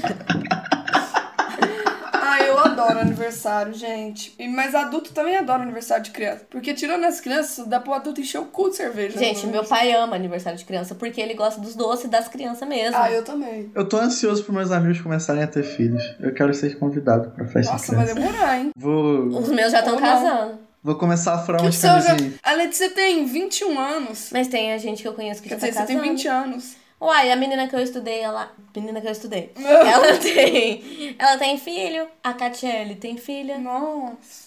B: Ah, eu adoro aniversário, gente. E- Mas adulto também adora aniversário de criança. Porque tirando as crianças, dá pro adulto encher o cu de cerveja.
A: Gente,
B: né?
A: meu pai ama aniversário de criança, porque ele gosta dos doces das crianças mesmo.
B: Ah, eu também.
C: Eu tô ansioso pros meus amigos começarem a ter filhos. Eu quero ser convidado pra festa
B: Nossa,
C: de
B: vai demorar, hein?
C: Vou,
A: Os meus já estão
B: não.
A: casando.
C: vou começar a furar umas
B: seu já...
C: camisinhas.
B: A Letícia tem 21 anos.
A: Mas tem a gente que eu conheço que
B: Quer
A: já tá
B: dizer, você tem
A: casando.
B: 20 anos.
A: Uai, a menina que eu estudei, ela. Menina que eu estudei. ela tem. Ela tem filho. A Catiele tem filha.
B: Nossa.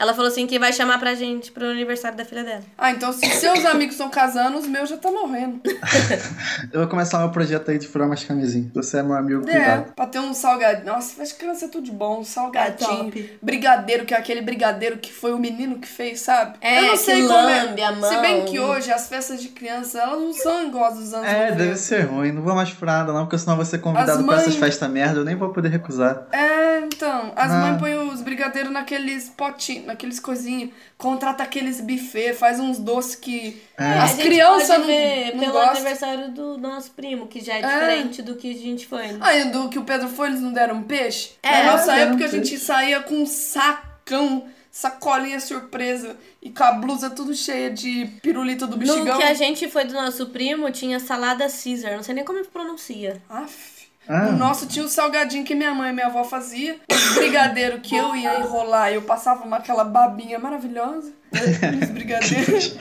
A: Ela falou assim que vai chamar pra gente pro aniversário da filha dela.
B: Ah, então se seus amigos estão casando, os meus já estão morrendo. *laughs*
C: Eu vou começar meu projeto aí de furar umas camisinhas. Você é meu amigo,
B: É,
C: cuidado.
B: pra ter um salgadinho. Nossa, faz criança é tudo de bom. Um salgadinho.
A: É
B: brigadeiro, que é aquele brigadeiro que foi o menino que fez, sabe?
A: É,
B: Eu não
A: que
B: sei como
A: lambe
B: é.
A: a mão.
B: Se bem que hoje as festas de criança, elas não são iguais dos anos
C: É,
B: 90.
C: deve ser ruim. Não vou mais furar nada, não, porque senão eu vou ser convidado
B: As
C: pra essas festas merda. Eu nem vou poder recusar.
B: É, então. As
C: Ah.
B: mães põem os brigadeiros naqueles potinhos, naqueles coisinhos. Contrata aqueles buffet, faz uns doces que
C: É.
B: as crianças não,
A: ver
B: não
A: pelo
B: gostam.
A: aniversário do nosso primo, que já é diferente do que a gente foi. né?
B: Ah, e do que o Pedro foi, eles não deram peixe?
A: É,
B: Na nossa época a
C: peixe.
B: gente saía com um sacão sacolinha surpresa e com a blusa tudo cheia de pirulito do
A: No
B: bexigão.
A: que a gente foi do nosso primo, tinha salada Caesar. Não sei nem como pronuncia.
B: Aff.
C: Ah.
B: O nosso tinha o salgadinho que minha mãe e minha avó fazia. Os brigadeiro que eu ia enrolar. Eu passava uma, aquela babinha maravilhosa. Né, Os brigadeiros.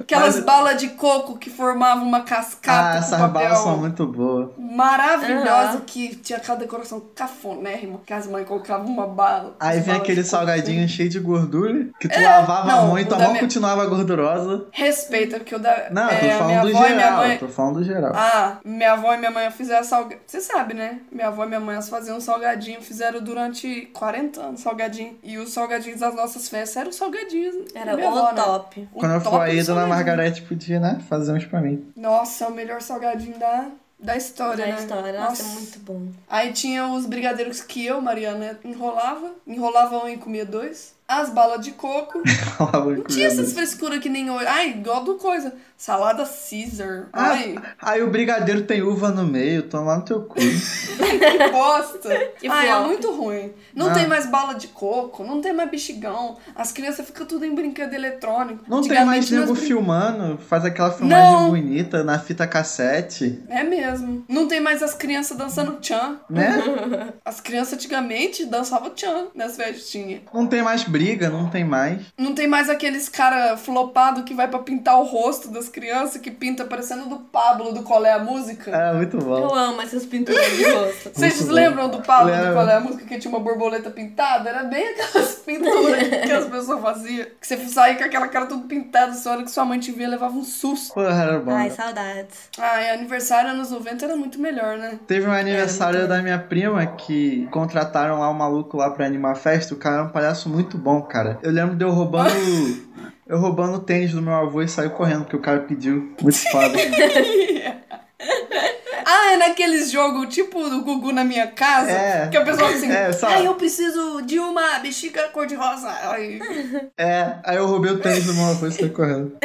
B: Aquelas
C: Mas-
B: balas de coco que formavam uma cascata
C: Ah, essas
B: papel.
C: balas são muito boas.
B: Maravilhosa,
A: Aham.
B: que tinha aquela decoração cafonérrima, que as mães colocavam uma bala.
C: Aí vem aquele
B: coco.
C: salgadinho cheio de gordura, que tu
B: É,
C: lavava
B: não,
C: a mão e tua mão
B: minha-
C: continuava gordurosa.
B: Respeita, porque o da.
C: Não,
B: é,
C: tô falando do geral,
B: mãe.
C: tô falando do geral.
B: Ah, minha avó e minha mãe fizeram salgadinho. Você sabe, né? Minha avó e minha mãe faziam salgadinho, fizeram durante 40 anos salgadinho. E os salgadinhos das nossas festas eram salgadinhos.
A: Era o
B: avó, né?
A: top.
B: O
C: Quando eu for aí,
B: do
C: dona. Margarete podia, né, fazer uns pra mim.
B: Nossa, é o melhor salgadinho da, da história,
A: Da
B: né?
A: história. Nossa, é muito bom.
B: Aí tinha os brigadeiros que eu, Mariana, enrolava. Enrolava um e comia dois. As balas de coco. *laughs* Não tinha essas frescuras que nem hoje. Ai, igual do coisa. Salada Caesar.
C: Ah,
B: Ai,
C: aí o brigadeiro tem uva no meio, toma no teu cu. *laughs*
B: que bosta. *laughs*
A: Que
B: Ai, é muito ruim. Não
C: Ah.
B: tem mais bala de coco, não tem mais bexigão. As crianças ficam tudo em brinquedo eletrônico.
C: Não tem mais nego
B: brin-
C: filmando, faz aquela filmagem
B: Não.
C: bonita na fita cassete,
B: É mesmo. Não tem mais as crianças dançando tchan.
C: né? *laughs*
B: As crianças antigamente dançavam tchan nas festinhas.
C: Não tem mais briga, não tem mais.
B: Não tem mais aqueles cara flopado que vai pra pintar o rosto das crianças, que pinta parecendo do Pablo do Qual é a Música.
C: É, muito bom.
A: Eu amo essas pinturas de rosto.
B: Vocês
C: bom.
B: lembram do Pablo do
C: Lembro.
B: Qual é a Música que tinha uma borboleta pintada? Era bem aquelas *laughs* pinturas que as pessoas faziam. Que você saía com aquela cara tudo pintada, só hora que sua mãe te via levava um susto.
C: Porra, era bom.
A: Ai, saudades.
B: Ah, e aniversário anos 90 era muito melhor, né?
C: Teve um aniversário da minha prima que contrataram lá um maluco lá pra animar a festa. O cara é um palhaço muito bom, cara. Eu lembro de eu roubando. *laughs* eu roubando o tênis do meu avô e saiu correndo, porque o cara pediu. Muito foda. *laughs* *laughs*
B: Ah, é naqueles jogos tipo do Gugu na minha casa,
C: É.
B: que a pessoa fala assim,
C: É, sabe?
B: ai, eu preciso de uma bexiga cor-de-rosa.
C: É, aí eu roubei o tênis do meu avô e saí correndo.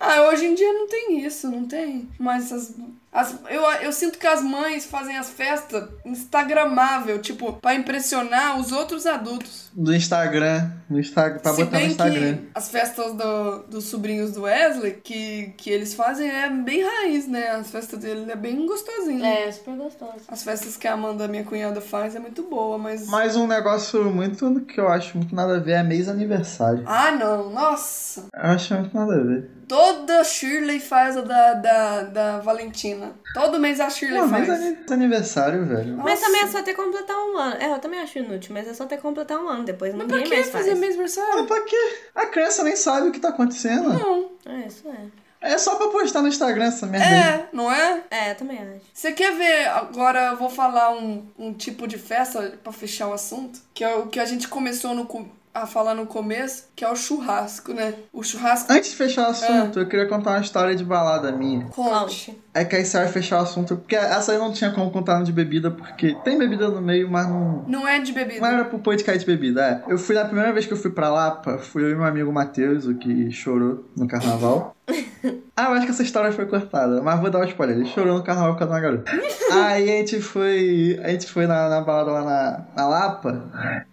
B: Ah, hoje em dia não tem isso, não tem. Mas as, as, eu, eu sinto que as mães fazem as festas instagramável, tipo, pra impressionar os outros adultos.
C: No Instagram. No Instagram, pra
B: Se
C: botar no Instagram.
B: que as festas do, dos sobrinhos do Wesley, que, que eles fazem, é bem raiz, né? As festas dele é bem gostosinho.
A: É, super gostoso.
B: As festas que a Amanda, minha cunhada, faz é muito boa, mas...
C: Mas um negócio muito que eu acho muito nada a ver é mês aniversário.
B: Ah, não. Nossa.
C: Eu acho muito nada a ver.
B: Toda Shirley faz a da, da, da Valentina. Todo mês a Shirley
C: Pô,
B: faz.
C: mês ani- aniversário, velho.
A: Mas
B: Nossa.
A: também é só ter completar um ano. É, eu também acho inútil, mas é só ter completar um ano. Depois
B: Mas pra que
A: mais faz.
B: fazer mês
C: Ah,
B: aniversário?
C: pra quê? A criança nem sabe o que tá acontecendo.
B: Não.
A: É, isso é.
C: É só pra postar no Instagram essa merda aí.
B: É, não é?
A: É, eu também acho.
B: Você quer ver? Agora eu vou falar um, um tipo de festa pra fechar o assunto, que é o que a gente começou no, a falar no começo, que é o churrasco, né? O churrasco.
C: Antes de fechar o assunto,
B: Ah.
C: eu queria contar uma história de balada minha.
B: Conte.
C: É que aí você vai fechar o assunto, porque essa aí não tinha como contar de bebida, porque tem bebida no meio, mas não.
B: Não é de bebida.
C: Não era pro podcast de bebida, é. Eu fui na primeira vez que eu fui pra Lapa, fui eu e meu amigo Matheus, o que chorou no carnaval. *laughs* ah, eu acho que essa história foi cortada, mas vou dar um spoiler. Ele chorou no carnaval por causa de uma garota. *laughs* Aí a gente foi. A gente foi na, na balada lá na, na Lapa.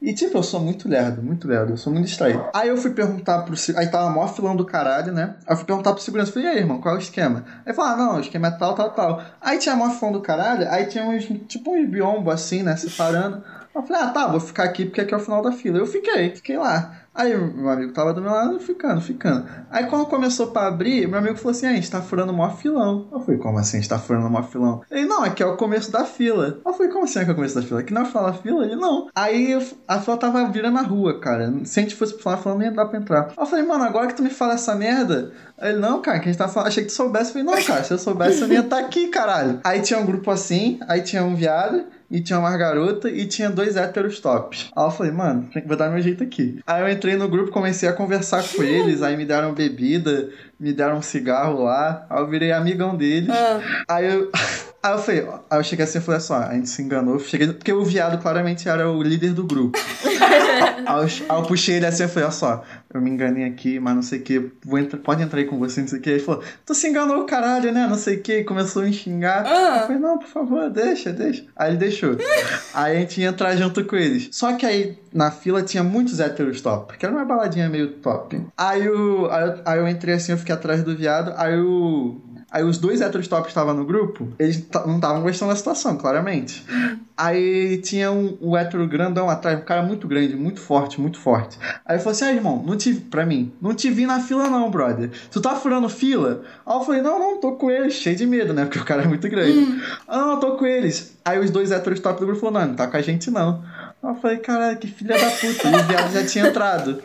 C: E tipo, eu sou muito lerdo, muito lerdo, eu sou muito distraído. Aí eu fui perguntar pro. Aí tava mó filão do caralho, né? Aí eu fui perguntar pro segurança, falei, e aí, irmão, qual é o esquema? Aí falou, ah, não, o esquema tal, tal, tal. Aí tinha mó filão do caralho, aí tinha uns, tipo uns biombo assim, né, separando. Eu falei, ah, tá, vou ficar aqui porque aqui é o final da fila. Eu fiquei, fiquei lá. Aí meu amigo tava do meu lado, ficando, ficando. Aí quando começou pra abrir, meu amigo falou assim, ah, a gente tá furando o maior filão. Eu falei, como assim a gente tá furando o maior filão? Ele, não, aqui é o começo da fila. Eu falei, como assim é que é o começo da fila? Aqui não é da fila? Ele, não. Aí a fila tava virando a rua, cara. Se a gente fosse da fila, não ia dar pra entrar. Eu falei, mano, agora que tu me fala essa merda... Ele, não, cara, que a gente tá falando, achei que tu soubesse. Eu falei, não, cara, se eu soubesse, eu ia estar aqui, caralho. Aí tinha um grupo assim, aí tinha um viado, e tinha uma garota, e tinha dois héteros tops. Aí eu falei, mano, vou dar meu jeito aqui. Aí eu entrei no grupo, comecei a conversar com eles, aí me deram bebida, me deram um cigarro lá, aí eu virei amigão deles.
B: Ah,
C: Aí eu. *laughs* Aí eu falei, aí eu cheguei assim e falei assim, ó, a gente se enganou. Cheguei, porque o viado claramente era o líder do grupo. *laughs* aí, eu, aí eu puxei ele assim e falei, ó só, eu me enganei aqui, mas não sei o que, vou entrar, pode entrar aí com você, não sei o que. Ele falou, tu se enganou, caralho, né? Não sei o que. Começou a me xingar.
B: Ah.
C: Eu falei, não, por favor, deixa, deixa. Aí ele deixou. *laughs* aí a gente ia entrar junto com eles. Só que aí na fila tinha muitos héteros top, porque era uma baladinha meio top. Aí, o, aí, eu, aí eu entrei assim, eu fiquei atrás do viado, aí o. Aí os dois héteros top estavam no grupo, eles não estavam gostando da situação, claramente. Aí tinha um, um hétero grandão atrás, um cara muito grande, muito forte, muito forte. Aí ele falou assim: ah, irmão, não te, pra mim, não te vi na fila, não, brother. Tu tá furando fila? Aí eu falei: não, não, tô com eles, cheio de medo, né? Porque o cara é muito grande. Ah, não, eu tô com eles. Aí os dois héteros top do grupo falaram: não, não tá com a gente, não. Eu falei, caralho, que filha da puta. E o viado já tinha entrado.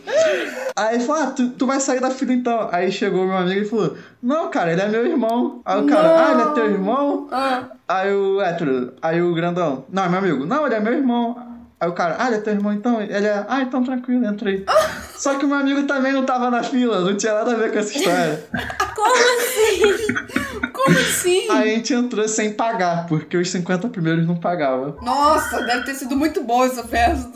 C: Aí ele falou, ah, tu, tu vai sair da fila então. Aí chegou meu amigo e falou, não, cara, ele é meu irmão. Aí o cara,
B: Não.
C: ah, ele é teu irmão?
B: Ah,
C: Aí o hétero, aí o grandão, não, é meu amigo. Não, ele é meu irmão. Aí o cara, ah, ele é teu irmão então? Ele é, ah, então tranquilo, entra aí. Só que o meu amigo também não tava na fila, não tinha nada a ver com essa história. *laughs*
A: Como assim?
B: como assim?
C: Aí a gente entrou sem pagar, porque os 50 primeiros não pagavam.
B: Nossa, deve ter sido muito boa essa festa.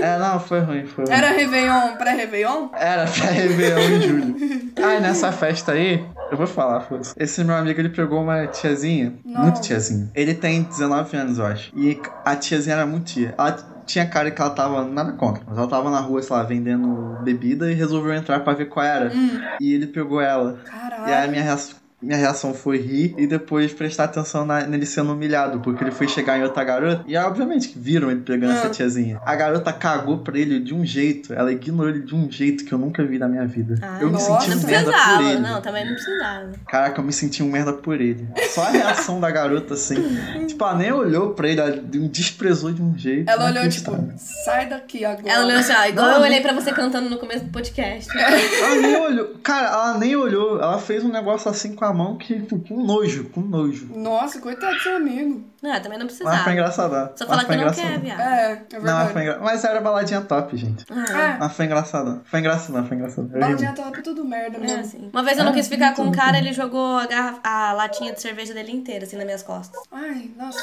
C: É, não, foi ruim, foi ruim.
B: Era Réveillon, pré-Réveillon?
C: Era pra Réveillon em julho. *laughs* Aí nessa festa aí, eu vou falar, foda-se. Esse meu amigo, ele pegou uma tiazinha,
B: Não.
C: muito tiazinha. Ele tem 19 anos, eu acho. E a tiazinha era muito tia. Ela tinha cara que ela tava, nada contra, mas ela tava na rua, sei lá, vendendo bebida e resolveu entrar pra ver qual era. E ele pegou ela. E aí a
B: Caralho.
C: minha reação. Minha reação foi rir e depois prestar atenção na- nele sendo humilhado, porque ele foi chegar em outra garota. E obviamente que viram ele pegando
B: Ah.
C: essa tiazinha. A garota cagou pra ele de um jeito, ela ignorou ele de um jeito que eu nunca vi na minha vida.
A: Ah,
C: eu me
B: nossa.
C: senti
A: Não
C: um merda por
A: precisava,
C: ele.
A: não, também não precisava.
C: Caraca, eu me senti um merda por ele. Só a reação da garota, assim. *laughs* tipo, ela nem olhou pra ele, ela desprezou de um jeito.
B: Ela olhou, tipo, sai daqui agora.
A: Ela olhou assim, ó, igual
C: Não,
A: eu olhei pra você cantando no começo do podcast.
C: Ela nem olhou. Cara, ela nem olhou. Ela fez um negócio assim com a mão que, com nojo, com nojo.
B: Nossa, coitado do seu amigo.
A: Não, também não
C: Mas foi
A: precisava.
C: engraçadão.
A: Só falar que não quer, viado.
B: É, é
C: Não, mas
B: verdade.
C: foi engra... Mas era baladinha top, gente.
A: Ah,
B: É,
C: Mas foi engraçadão. Foi engraçadão, foi ri
B: baladinha top é tudo merda
A: é
B: mesmo.
A: assim. Uma vez eu não
C: Ah,
A: quis ficar com um
C: então,
A: cara, ele jogou a, garrafa, a latinha de cerveja dele inteira, assim, nas minhas costas.
B: Ai, nossa.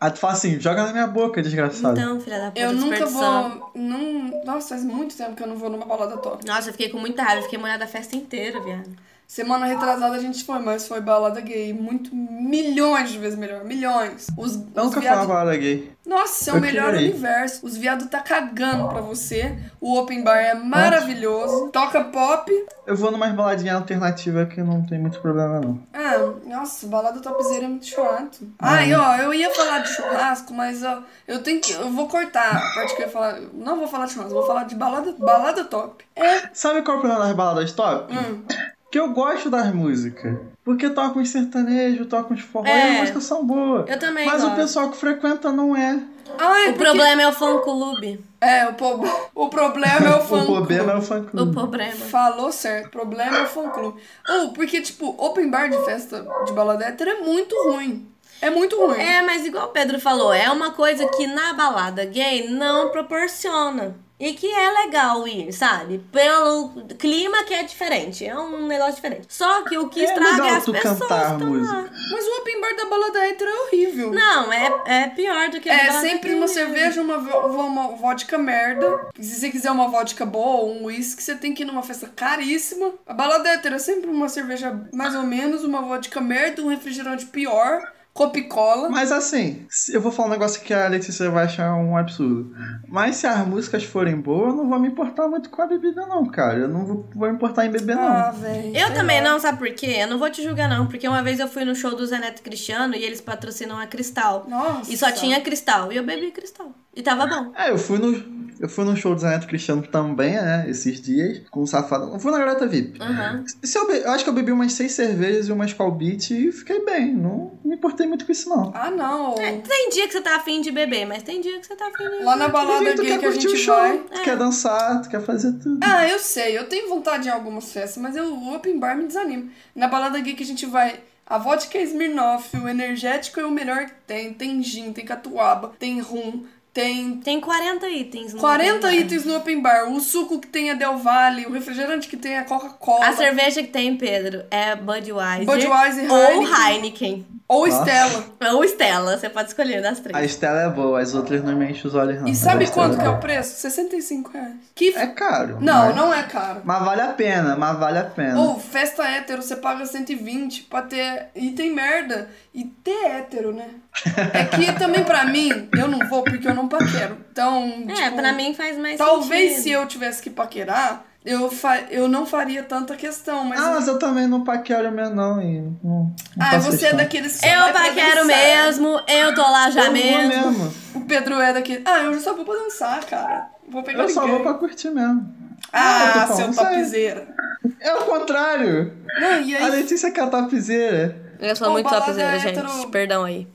C: Aí tu fala assim, joga na minha boca, desgraçado.
A: Então, filha da puta,
B: Eu nunca vou. Não... Nossa, faz muito tempo que eu não vou numa balada top.
A: Nossa, eu fiquei com muita raiva, eu fiquei molhada a festa inteira, viado.
B: Semana retrasada a gente foi, mas foi balada gay. Muito. Milhões de vezes melhor. Milhões. Os, os
C: nunca fui
B: viado-
C: uma balada gay.
B: Nossa, é o
C: Eu
B: melhor
C: queria
B: universo. Os viados tá cagando pra você. O open bar é maravilhoso. Toca pop.
C: Eu vou numa baladinha alternativa que não tem muito problema, não.
B: Ah, nossa, balada topzera é muito chato. Ai, ó, eu ia falar de churrasco, mas ó, eu tenho que. Eu vou cortar a parte que eu ia falar. Não vou falar de churrasco, vou falar de balada, balada top. É.
C: Sabe qual é o problema das baladas top?
B: Hum.
C: Que eu gosto das músicas. Porque tocam uns sertanejos, tocam uns forró e
A: É.
C: as músicas são boas.
A: Eu também
C: Mas o
A: gosto.
C: pessoal que frequenta não é.
B: Ai,
A: O
B: porque-
A: problema é o fã-clube.
B: É, o, po... o problema é o *laughs* fã
C: o problema é o fã
A: O
C: clube.
A: problema.
B: Falou certo, o problema é o fã clube. Ou, porque, tipo, open bar de festa de balada hétero é muito ruim. É muito ruim.
A: É, mas igual o Pedro falou, é uma coisa que na balada gay não proporciona. E que é legal ir, sabe? Pelo clima que é diferente. É um negócio diferente. Só que o que
C: É
A: estraga é as
C: tu
A: pessoas.
C: cantar música.
A: lá.
B: Mas o open bar da balada hétero é horrível.
A: Não, é, é pior do que a
B: É
A: balada
B: sempre uma cerveja, uma, uma vodka merda. Se você quiser uma vodka boa ou um whisky, você tem que ir numa festa caríssima. A balada hétero é sempre uma cerveja mais ou menos, uma vodka merda, um refrigerante pior, Coca-Cola.
C: Mas assim, se- eu vou falar um negócio que a Letícia vai achar um absurdo. Mas se as músicas forem boas, eu não vou me importar muito com a bebida, não, cara. Eu não vou, vou me importar em beber, não.
B: Ah, velho.
A: Eu também
B: lá.
A: não, sabe por quê? Eu não vou te julgar, não. Porque uma vez eu fui no show do Zé Neto Cristiano e eles patrocinam a Cristal.
B: Nossa.
A: E só tinha Cristal. E eu bebi Cristal. E tava bom.
C: É, eu fui no. Eu fui no show do Zé Neto Cristiano também, né? Esses dias, com o safado. Eu fui na Garota VIP.
A: Uhum.
C: Se eu, be- eu acho que eu bebi umas seis cervejas e uma Skull Beat e fiquei bem. Não me importei muito com isso, não.
B: Ah, não.
A: É, tem dia que você tá afim de beber, mas tem dia que você tá afim de.
B: Lá na balada
C: quer
B: que a gente
C: o show,
B: vai.
C: tu quer dançar, tu quer fazer tudo.
B: Ah, eu sei, eu tenho vontade em algumas festas, mas eu, o open bar me desanima. Na balada gay que a gente vai, a vodka é Smirnoff, o energético é o melhor que tem. Tem gin, tem catuaba, tem rum, Tem
A: Tem 40 itens. no
B: 40
A: open bar.
B: itens no open bar. O suco que tem é Del Valle, o refrigerante que tem é Coca-Cola.
A: A cerveja que tem, Pedro, é Budweiser.
B: Budweiser,
A: ou
B: Heineken.
A: Heineken.
B: Ou
C: Nossa.
B: Stella.
A: Ou Stella, você pode escolher das três.
C: A Estela é boa, as outras não me enchem os olhos, não.
B: E sabe
C: Estela
B: quanto que é o preço? 65 reais. Que...
C: É caro.
B: Não,
C: mas...
B: não é caro.
C: Mas vale a pena, mas vale a pena.
B: Ou festa hétero, você paga 120 pra ter. E tem merda. E ter hétero, né? *laughs* É que também pra mim, eu não vou porque eu não paquero. Então.
A: É,
B: tipo,
A: pra mim faz mais
B: Talvez
A: sentido.
B: se eu tivesse que paquerar, eu, fa... eu não faria tanta questão. Mas.
C: Ah, mas eu também não paquero mesmo, não. E não, não
B: ah, você é daqueles que só
A: Eu paquero mesmo, eu tô lá já
C: Eu
A: mesmo.
C: mesmo.
B: O Pedro é daquele. Ah, eu só vou pra dançar, cara. Vou pegar
C: Eu só
B: ninguém.
C: vou pra curtir mesmo.
B: Ah,
C: eu tô
B: seu topzeira.
C: É o contrário.
B: Não, e
C: A
B: aí
C: Letícia que é a topzeira.
A: Eu sou
B: Pô,
A: muito topzera,
B: hétero-
A: gente. Perdão aí.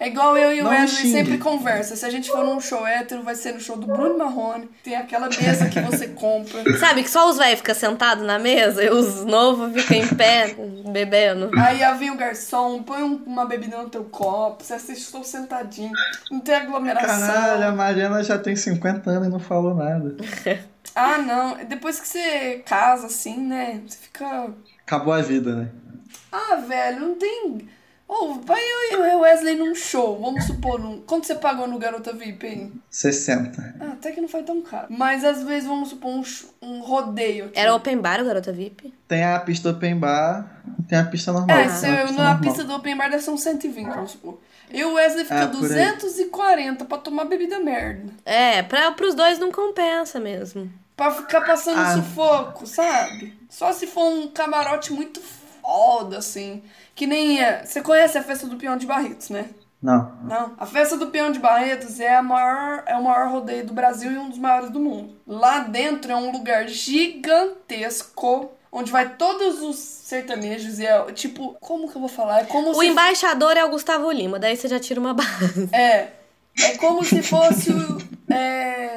B: É igual eu e o Wesley sempre conversa. Se a gente for num show hétero, vai ser no show do Bruno Marrone. Tem aquela mesa que você compra. *laughs*
A: Sabe que só os velhos ficam sentados na mesa e os novos ficam em pé, bebendo.
B: Aí vem o garçom, põe um- uma bebida no teu copo, você assiste show sentadinho, não tem aglomeração.
C: Caralho, a Mariana já tem 50 anos e não falou nada. *laughs*
B: Ah, não. Depois que você casa, assim, né? Você fica.
C: Acabou a vida, né?
B: Ah, velho, não tem. Ou vai eu e o Wesley num show, vamos supor. Num... Quanto você pagou no Garota VIP, hein?
C: 60.
B: Ah, até que não foi tão caro. Mas às vezes, vamos supor, um, um rodeio. Aqui.
A: Era open bar o Garota VIP?
C: Tem a pista open bar e tem a pista normal.
B: É,
C: Tem
B: se eu,
C: pista
B: na
C: normal.
B: pista do Open Bar deve ser uns 120, vamos supor. E o Wesley fica
C: É, aí.
B: 240 pra tomar bebida merda.
A: É, pra, pros dois não compensa mesmo.
B: Pra ficar passando
C: Ah.
B: sufoco, sabe? Só se for um camarote muito foda, assim. Que nem é. Você conhece a festa do Peão de Barretos, né?
C: Não.
B: Não. A festa do Peão de Barretos é, a maior, é o maior rodeio do Brasil e um dos maiores do mundo. Lá dentro é um lugar gigantesco. Onde vai todos os sertanejos e é tipo. Como que eu vou falar? É como
A: O
B: se
A: embaixador é o Gustavo Lima, daí você já tira uma base.
B: É. É como se fosse o, é,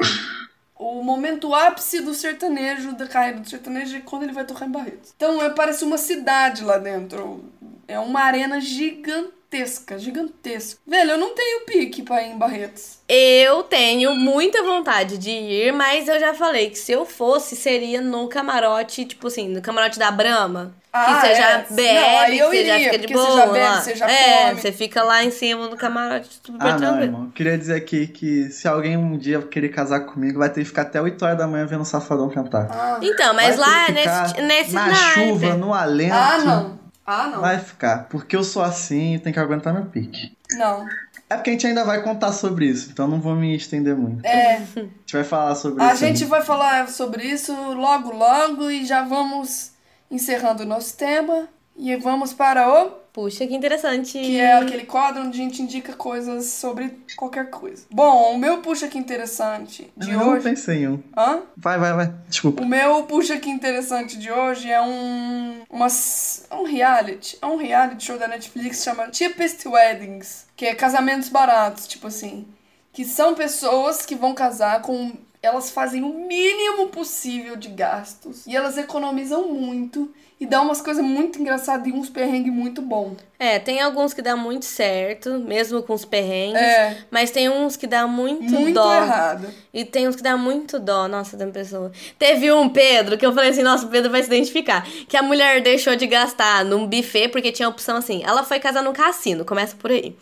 B: o momento ápice do sertanejo, da carreira do sertanejo, é quando ele vai tocar em Barretos. Então é, parece uma cidade lá dentro. É uma arena gigantesca, gigantesca. Velho, eu não tenho pique pra ir em Barretos.
A: Eu tenho muita vontade de ir, mas eu já falei que se eu fosse, seria no camarote, tipo assim, no camarote da Brahma.
B: Ah,
A: que você
B: é.
A: já
B: Não,
A: bebe,
B: aí
A: que você já
B: iria,
A: fica de boa.
B: você já bebe,
A: lá.
B: você já
A: é,
B: come.
A: você fica lá em cima do camarote super
C: Ah, não,
A: tranquilo.
C: irmão. Queria dizer aqui que se alguém um dia querer casar comigo, vai ter que ficar até 8 horas da manhã vendo o Safadão cantar.
B: Ah,
A: Então, mas
C: Vai
A: lá
C: ter que
A: nesse,
C: ficar
A: nesse
C: Na
A: naipe.
C: chuva, no alento.
B: ah não. Ah, não.
C: Vai ficar. Porque eu sou assim e tem que aguentar meu pique.
B: Não.
C: É porque a gente ainda vai contar sobre isso, então não vou me estender muito.
B: É. *laughs*
C: A gente vai falar sobre
B: A
C: isso.
B: gente
C: aí.
B: vai falar sobre isso logo, logo e já vamos encerrando o nosso tema. E vamos para o
A: Puxa, que interessante.
B: que é aquele quadro onde a gente indica coisas sobre qualquer coisa. Bom, o meu puxa que interessante de
C: Eu não
B: hoje.
C: pensei em um.
B: Hã?
C: Vai, vai, vai. Desculpa.
B: O meu puxa que interessante de hoje é um uma, s- um reality, é um reality show da Netflix que chama Cheapest Weddings, que é casamentos baratos, tipo assim, que são pessoas que vão casar com elas fazem o mínimo possível de gastos e elas economizam muito e dá umas coisas muito engraçadas e uns perrengues muito bons.
A: É, tem alguns que dá muito certo, mesmo com os perrengues.
B: É.
A: Mas tem uns que dá muito,
B: Muito
A: dó.
B: errado.
A: E tem uns que dá muito dó, nossa, da pessoa. Teve um, Pedro, que eu falei assim, nossa, o Pedro vai se identificar. Que a mulher deixou de gastar num buffet, porque tinha a opção assim. Ela foi casar no cassino, começa por aí.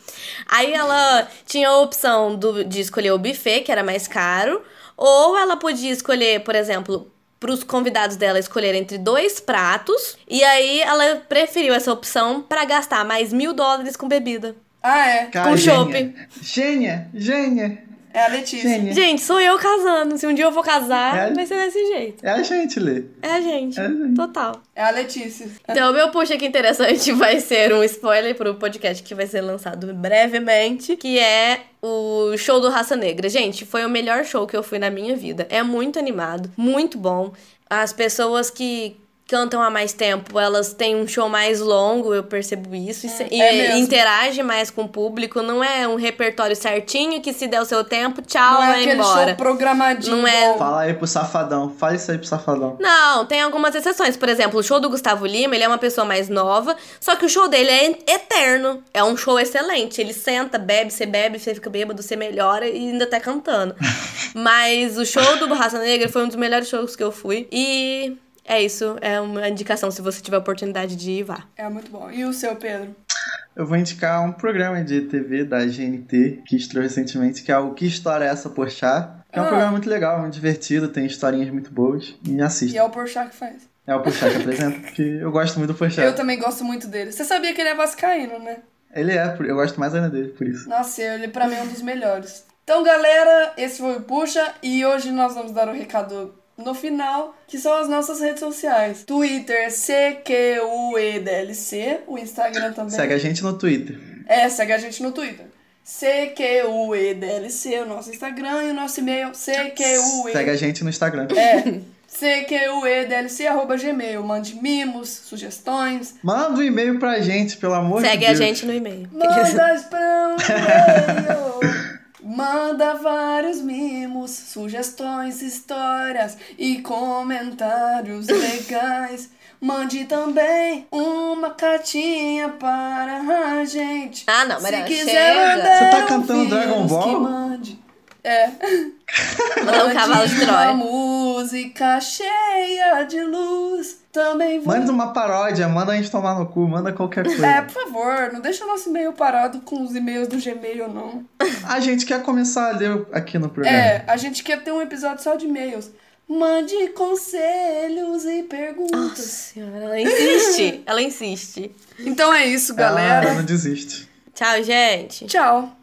A: Aí ela tinha a opção do, de escolher o buffet, que era mais caro. Ou ela podia escolher, por exemplo, para os convidados dela escolher entre dois pratos. E aí ela preferiu essa opção para gastar mais mil dólares com bebida.
B: Ah, é.
C: Cara,
A: Com
C: gênia.
A: chopp.
C: Gênia, gênia.
B: É a Letícia.
C: Gênia.
A: Gente, sou eu casando. Se um dia eu for casar,
C: É?
A: vai ser desse jeito.
C: É a gente, Lê.
A: É a gente.
C: É a gente.
A: Total.
B: É a Letícia.
A: Então, o meu puxa que interessante *laughs* vai ser um spoiler pro podcast que vai ser lançado brevemente, que é o show do Raça Negra. Gente, foi o melhor show que eu fui na minha vida. É muito animado, muito bom. As pessoas que cantam há mais tempo, elas têm um show mais longo, eu percebo isso. E, se- e
B: é mesmo.
A: interage mais com o público. Não é um repertório certinho que se der o seu tempo, tchau,
B: Não é
A: vai
B: aquele
A: embora.
B: show programadinho.
A: Não é-.
C: Fala aí pro safadão. Fala isso aí pro safadão.
A: Não, tem algumas exceções. Por exemplo, o show do Gustavo Lima, ele é uma pessoa mais nova, só que o show dele é eterno. É um show excelente. Ele senta, bebe, você bebe, você fica bêbado, você melhora e ainda tá cantando. *laughs* Mas o show do Raça Negra foi um dos melhores shows que eu fui. E é isso. É uma indicação. Se você tiver oportunidade de ir, vá.
B: É muito bom. E o seu, Pedro?
C: Eu vou indicar um programa de TV da GNT que estreou recentemente, que é o Que História é essa, Porchat? Que é um
B: Ah.
C: programa muito legal, muito divertido, tem historinhas muito boas. E
B: E
C: assista.
B: é o Porchat que faz.
C: É o Porchat que apresenta, *laughs* porque eu gosto muito do
B: Eu
C: Porchat.
B: também gosto muito dele. Você sabia que ele é vascaíno, né?
C: Ele é, eu gosto mais ainda dele, por isso.
B: Nossa, ele pra mim é um dos melhores. Então, galera, esse foi o Puxa e hoje nós vamos dar o recado no final, que são as nossas redes sociais. Twitter, CQUEDLC, o Instagram também.
C: Segue a gente no Twitter.
B: É, segue a gente no Twitter. CQUEDLC, o nosso Instagram, e o nosso e-mail CQUE.
C: Segue a gente no Instagram.
B: É, *laughs* CQUEDLC.gmail. Mande mimos, sugestões.
C: Manda um e-mail pra gente, pelo amor
A: Segue
C: de
A: a
C: Deus.
A: gente no e-mail.
B: Manda pra um e-mail. Manda vários mimos, sugestões, histórias e comentários legais. Mande também uma cartinha para a gente.
A: Ah, não,
B: Se
A: Mariana,
B: quiser
A: chega.
B: mandar
C: Você tá cantando Dragon Ball?
B: Que mande. É. *laughs*
A: Mandar um cavalo de
B: Mande uma
A: Troia.
B: música cheia de luz. Também vou
C: Manda uma paródia, manda a gente tomar no cu, manda qualquer coisa.
B: É, por favor, não deixa nosso e-mail parado com os e-mails do Gmail, não.
C: A gente quer começar a ler aqui no programa.
B: É, a gente quer ter um episódio só de e-mails. Mande conselhos e perguntas.
A: Nossa senhora, ela insiste. ela insiste.
B: Então é isso,
C: Ela
B: galera.
C: não desiste.
A: Tchau, gente.
B: Tchau.